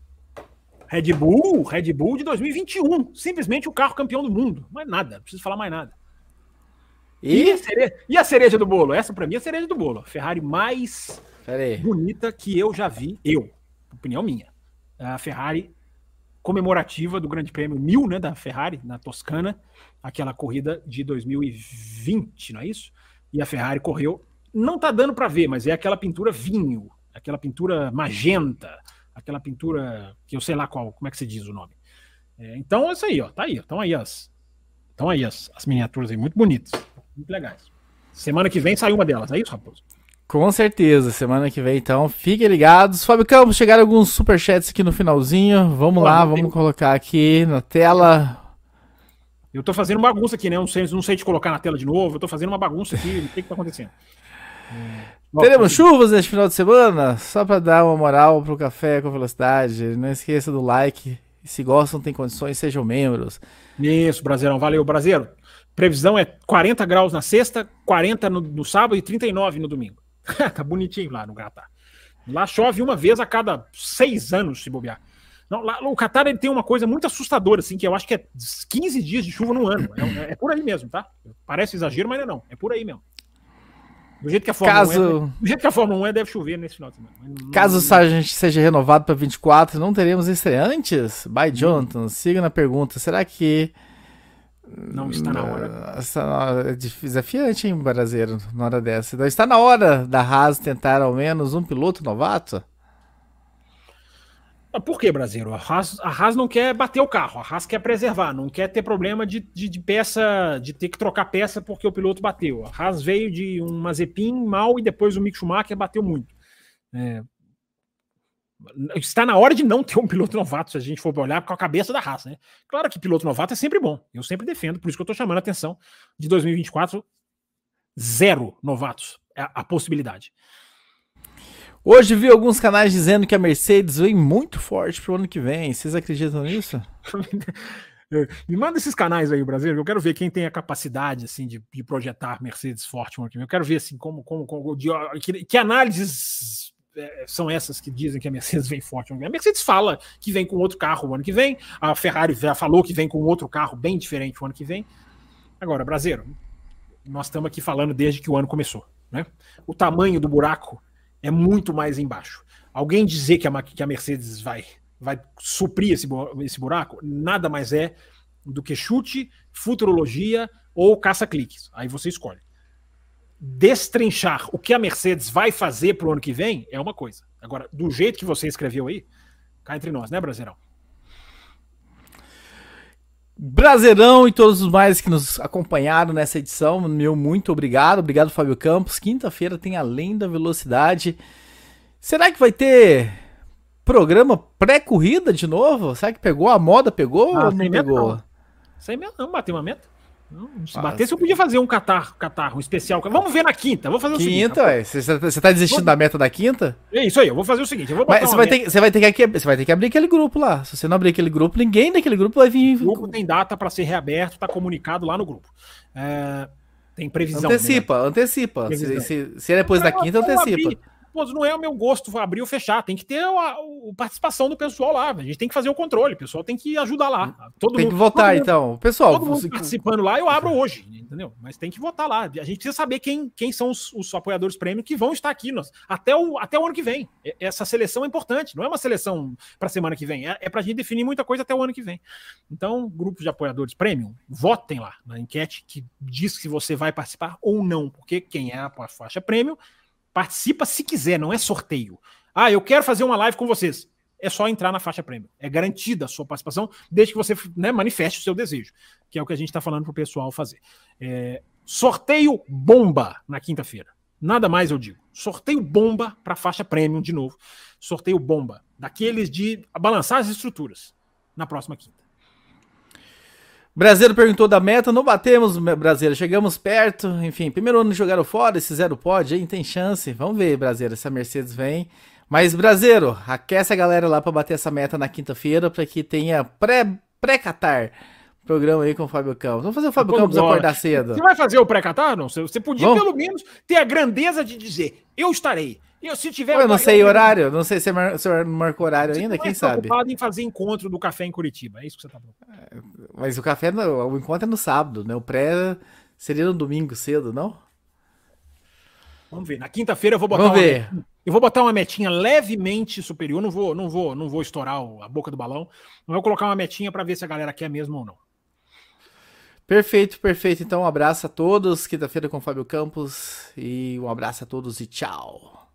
Red Bull, Red Bull de 2021. Simplesmente o carro campeão do mundo. Mais nada, não preciso falar mais nada. E, e, a cereja, e a cereja do bolo? Essa para mim é a cereja do bolo. Ferrari mais bonita que eu já vi, eu, opinião minha. A Ferrari comemorativa do Grande Prêmio 1000, né, da Ferrari na Toscana, aquela corrida de 2020, não é isso? E a Ferrari correu, não tá dando para ver, mas é aquela pintura vinho, aquela pintura magenta, aquela pintura que eu sei lá qual, como é que se diz o nome. É, então é isso aí, ó, tá aí, estão aí as, estão aí as, as miniaturas aí, muito bonitas muito legais. Semana que vem sai uma delas, é isso, Raposo? Com certeza, semana que vem então, fiquem ligados. Fábio Campos, chegaram alguns superchats aqui no finalzinho. Vamos lá, vamos tem... colocar aqui na tela. Eu tô fazendo bagunça aqui, né? Não sei, não sei te colocar na tela de novo. Eu tô fazendo uma bagunça aqui. o que que tá acontecendo? Teremos chuvas neste final de semana? Só para dar uma moral pro café com velocidade. Não esqueça do like. E se gostam, tem condições, sejam membros. Isso, Brasileirão. Valeu, Brasileiro. Previsão é 40 graus na sexta, 40 no, no sábado e 39 no domingo. tá bonitinho lá no Catar. Lá chove uma vez a cada seis anos, se bobear. Não, lá, o Catar ele tem uma coisa muito assustadora, assim, que eu acho que é 15 dias de chuva no ano. É, é por aí mesmo, tá? Parece exagero, mas não é não. É por aí mesmo. Do jeito que a Fórmula Caso... 1 é, do jeito que a Fórmula 1 é, deve chover nesse final de semana. Caso o a gente seja renovado para 24, não teremos estreantes? By Jonathan, siga na pergunta. Será que não está na hora. Está é desafiante, hein, brasileiro, na hora dessa. Então, está na hora da Haas tentar ao menos um piloto novato? Ah, por que, brasileiro? A Haas, a Haas não quer bater o carro, a Haas quer preservar, não quer ter problema de, de, de, peça, de ter que trocar peça porque o piloto bateu. A Haas veio de um Mazepin mal e depois o Mick Schumacher bateu muito. É, está na hora de não ter um piloto novato, se a gente for olhar com a cabeça da raça, né? Claro que piloto novato é sempre bom, eu sempre defendo, por isso que eu estou chamando a atenção de 2024, zero novatos, é a, a possibilidade. Hoje vi alguns canais dizendo que a Mercedes vem muito forte pro ano que vem. Vocês acreditam nisso? Me manda esses canais aí, Brasil. Eu quero ver quem tem a capacidade assim de, de projetar Mercedes forte no ano que vem. Eu quero ver assim como, como, como de, que, que análises são essas que dizem que a Mercedes vem forte. A Mercedes fala que vem com outro carro o ano que vem, a Ferrari já falou que vem com outro carro bem diferente o ano que vem. Agora, Brasileiro, nós estamos aqui falando desde que o ano começou. Né? O tamanho do buraco é muito mais embaixo. Alguém dizer que a, que a Mercedes vai, vai suprir esse, esse buraco, nada mais é do que chute, futurologia ou caça-cliques. Aí você escolhe destrinchar o que a Mercedes vai fazer para o ano que vem é uma coisa. Agora, do jeito que você escreveu aí, cá entre nós, né, Brasileirão? Brasileirão e todos os mais que nos acompanharam nessa edição, meu muito obrigado. Obrigado, Fábio Campos. Quinta-feira tem Além da Velocidade. Será que vai ter programa pré-corrida de novo? Será que pegou? A moda pegou ah, ou não pegou? Sem medo não, bateu uma meta. Não, se batesse, eu podia fazer um catarro, catarro especial. Vamos ver na quinta. Vou fazer o quinta, seguinte. Quinta, Você tá desistindo vou... da meta da quinta? É isso aí, eu vou fazer o seguinte. Mas você vai, ter, você, vai ter que, você vai ter que abrir aquele grupo lá. Se você não abrir aquele grupo, ninguém daquele grupo vai vir. O grupo tem data para ser reaberto, tá comunicado lá no grupo. É, tem previsão. Antecipa, né? antecipa. Previsão. Se, se, se é depois da quinta, antecipa. Abrir pô, não é o meu gosto abrir ou fechar, tem que ter a, a, participação do pessoal lá. A gente tem que fazer o controle, o pessoal tem que ajudar lá. Todo tem mundo, que votar, mundo, então. Pessoal, todo mundo participando lá, eu abro hoje, entendeu? Mas tem que votar lá. A gente precisa saber quem, quem são os, os apoiadores prêmio que vão estar aqui nós, até, o, até o ano que vem. Essa seleção é importante, não é uma seleção para semana que vem, é, é para a gente definir muita coisa até o ano que vem. Então, grupos de apoiadores premium, votem lá na enquete que diz se você vai participar ou não, porque quem é a faixa prêmio Participa se quiser, não é sorteio. Ah, eu quero fazer uma live com vocês. É só entrar na faixa prêmio. É garantida a sua participação, desde que você né, manifeste o seu desejo, que é o que a gente está falando para o pessoal fazer. É, sorteio bomba na quinta-feira. Nada mais eu digo. Sorteio bomba para faixa premium de novo. Sorteio bomba. Daqueles de balançar as estruturas na próxima quinta. Brasileiro perguntou da meta, não batemos, Brasileiro, chegamos perto, enfim, primeiro ano jogaram fora, esse zero pode, hein, tem chance, vamos ver, Brasileiro, se a Mercedes vem. Mas, Brasileiro, aquece a galera lá para bater essa meta na quinta-feira, para que tenha pré-catar. Pré programa aí com o Fábio Campos. Vamos fazer o Fábio Campos acordar cedo. Você vai fazer o pré-catar? Não, você podia Vamos? pelo menos ter a grandeza de dizer, eu estarei. Eu, se tiver. Eu não sei horário, não sei se você marcou horário ainda, quem sabe. preocupado em fazer encontro do café em Curitiba, é isso que você tá preocupado. É, mas o café, o encontro é no sábado, né? O pré seria no domingo cedo, não? Vamos ver. Na quinta-feira eu vou botar Vamos ver. Uma, eu vou botar uma metinha levemente superior, não vou, não vou, não vou estourar a boca do balão. Não vou colocar uma metinha para ver se a galera quer mesmo ou não. Perfeito, perfeito. Então, um abraço a todos. Quinta-feira com o Fábio Campos. E um abraço a todos e tchau.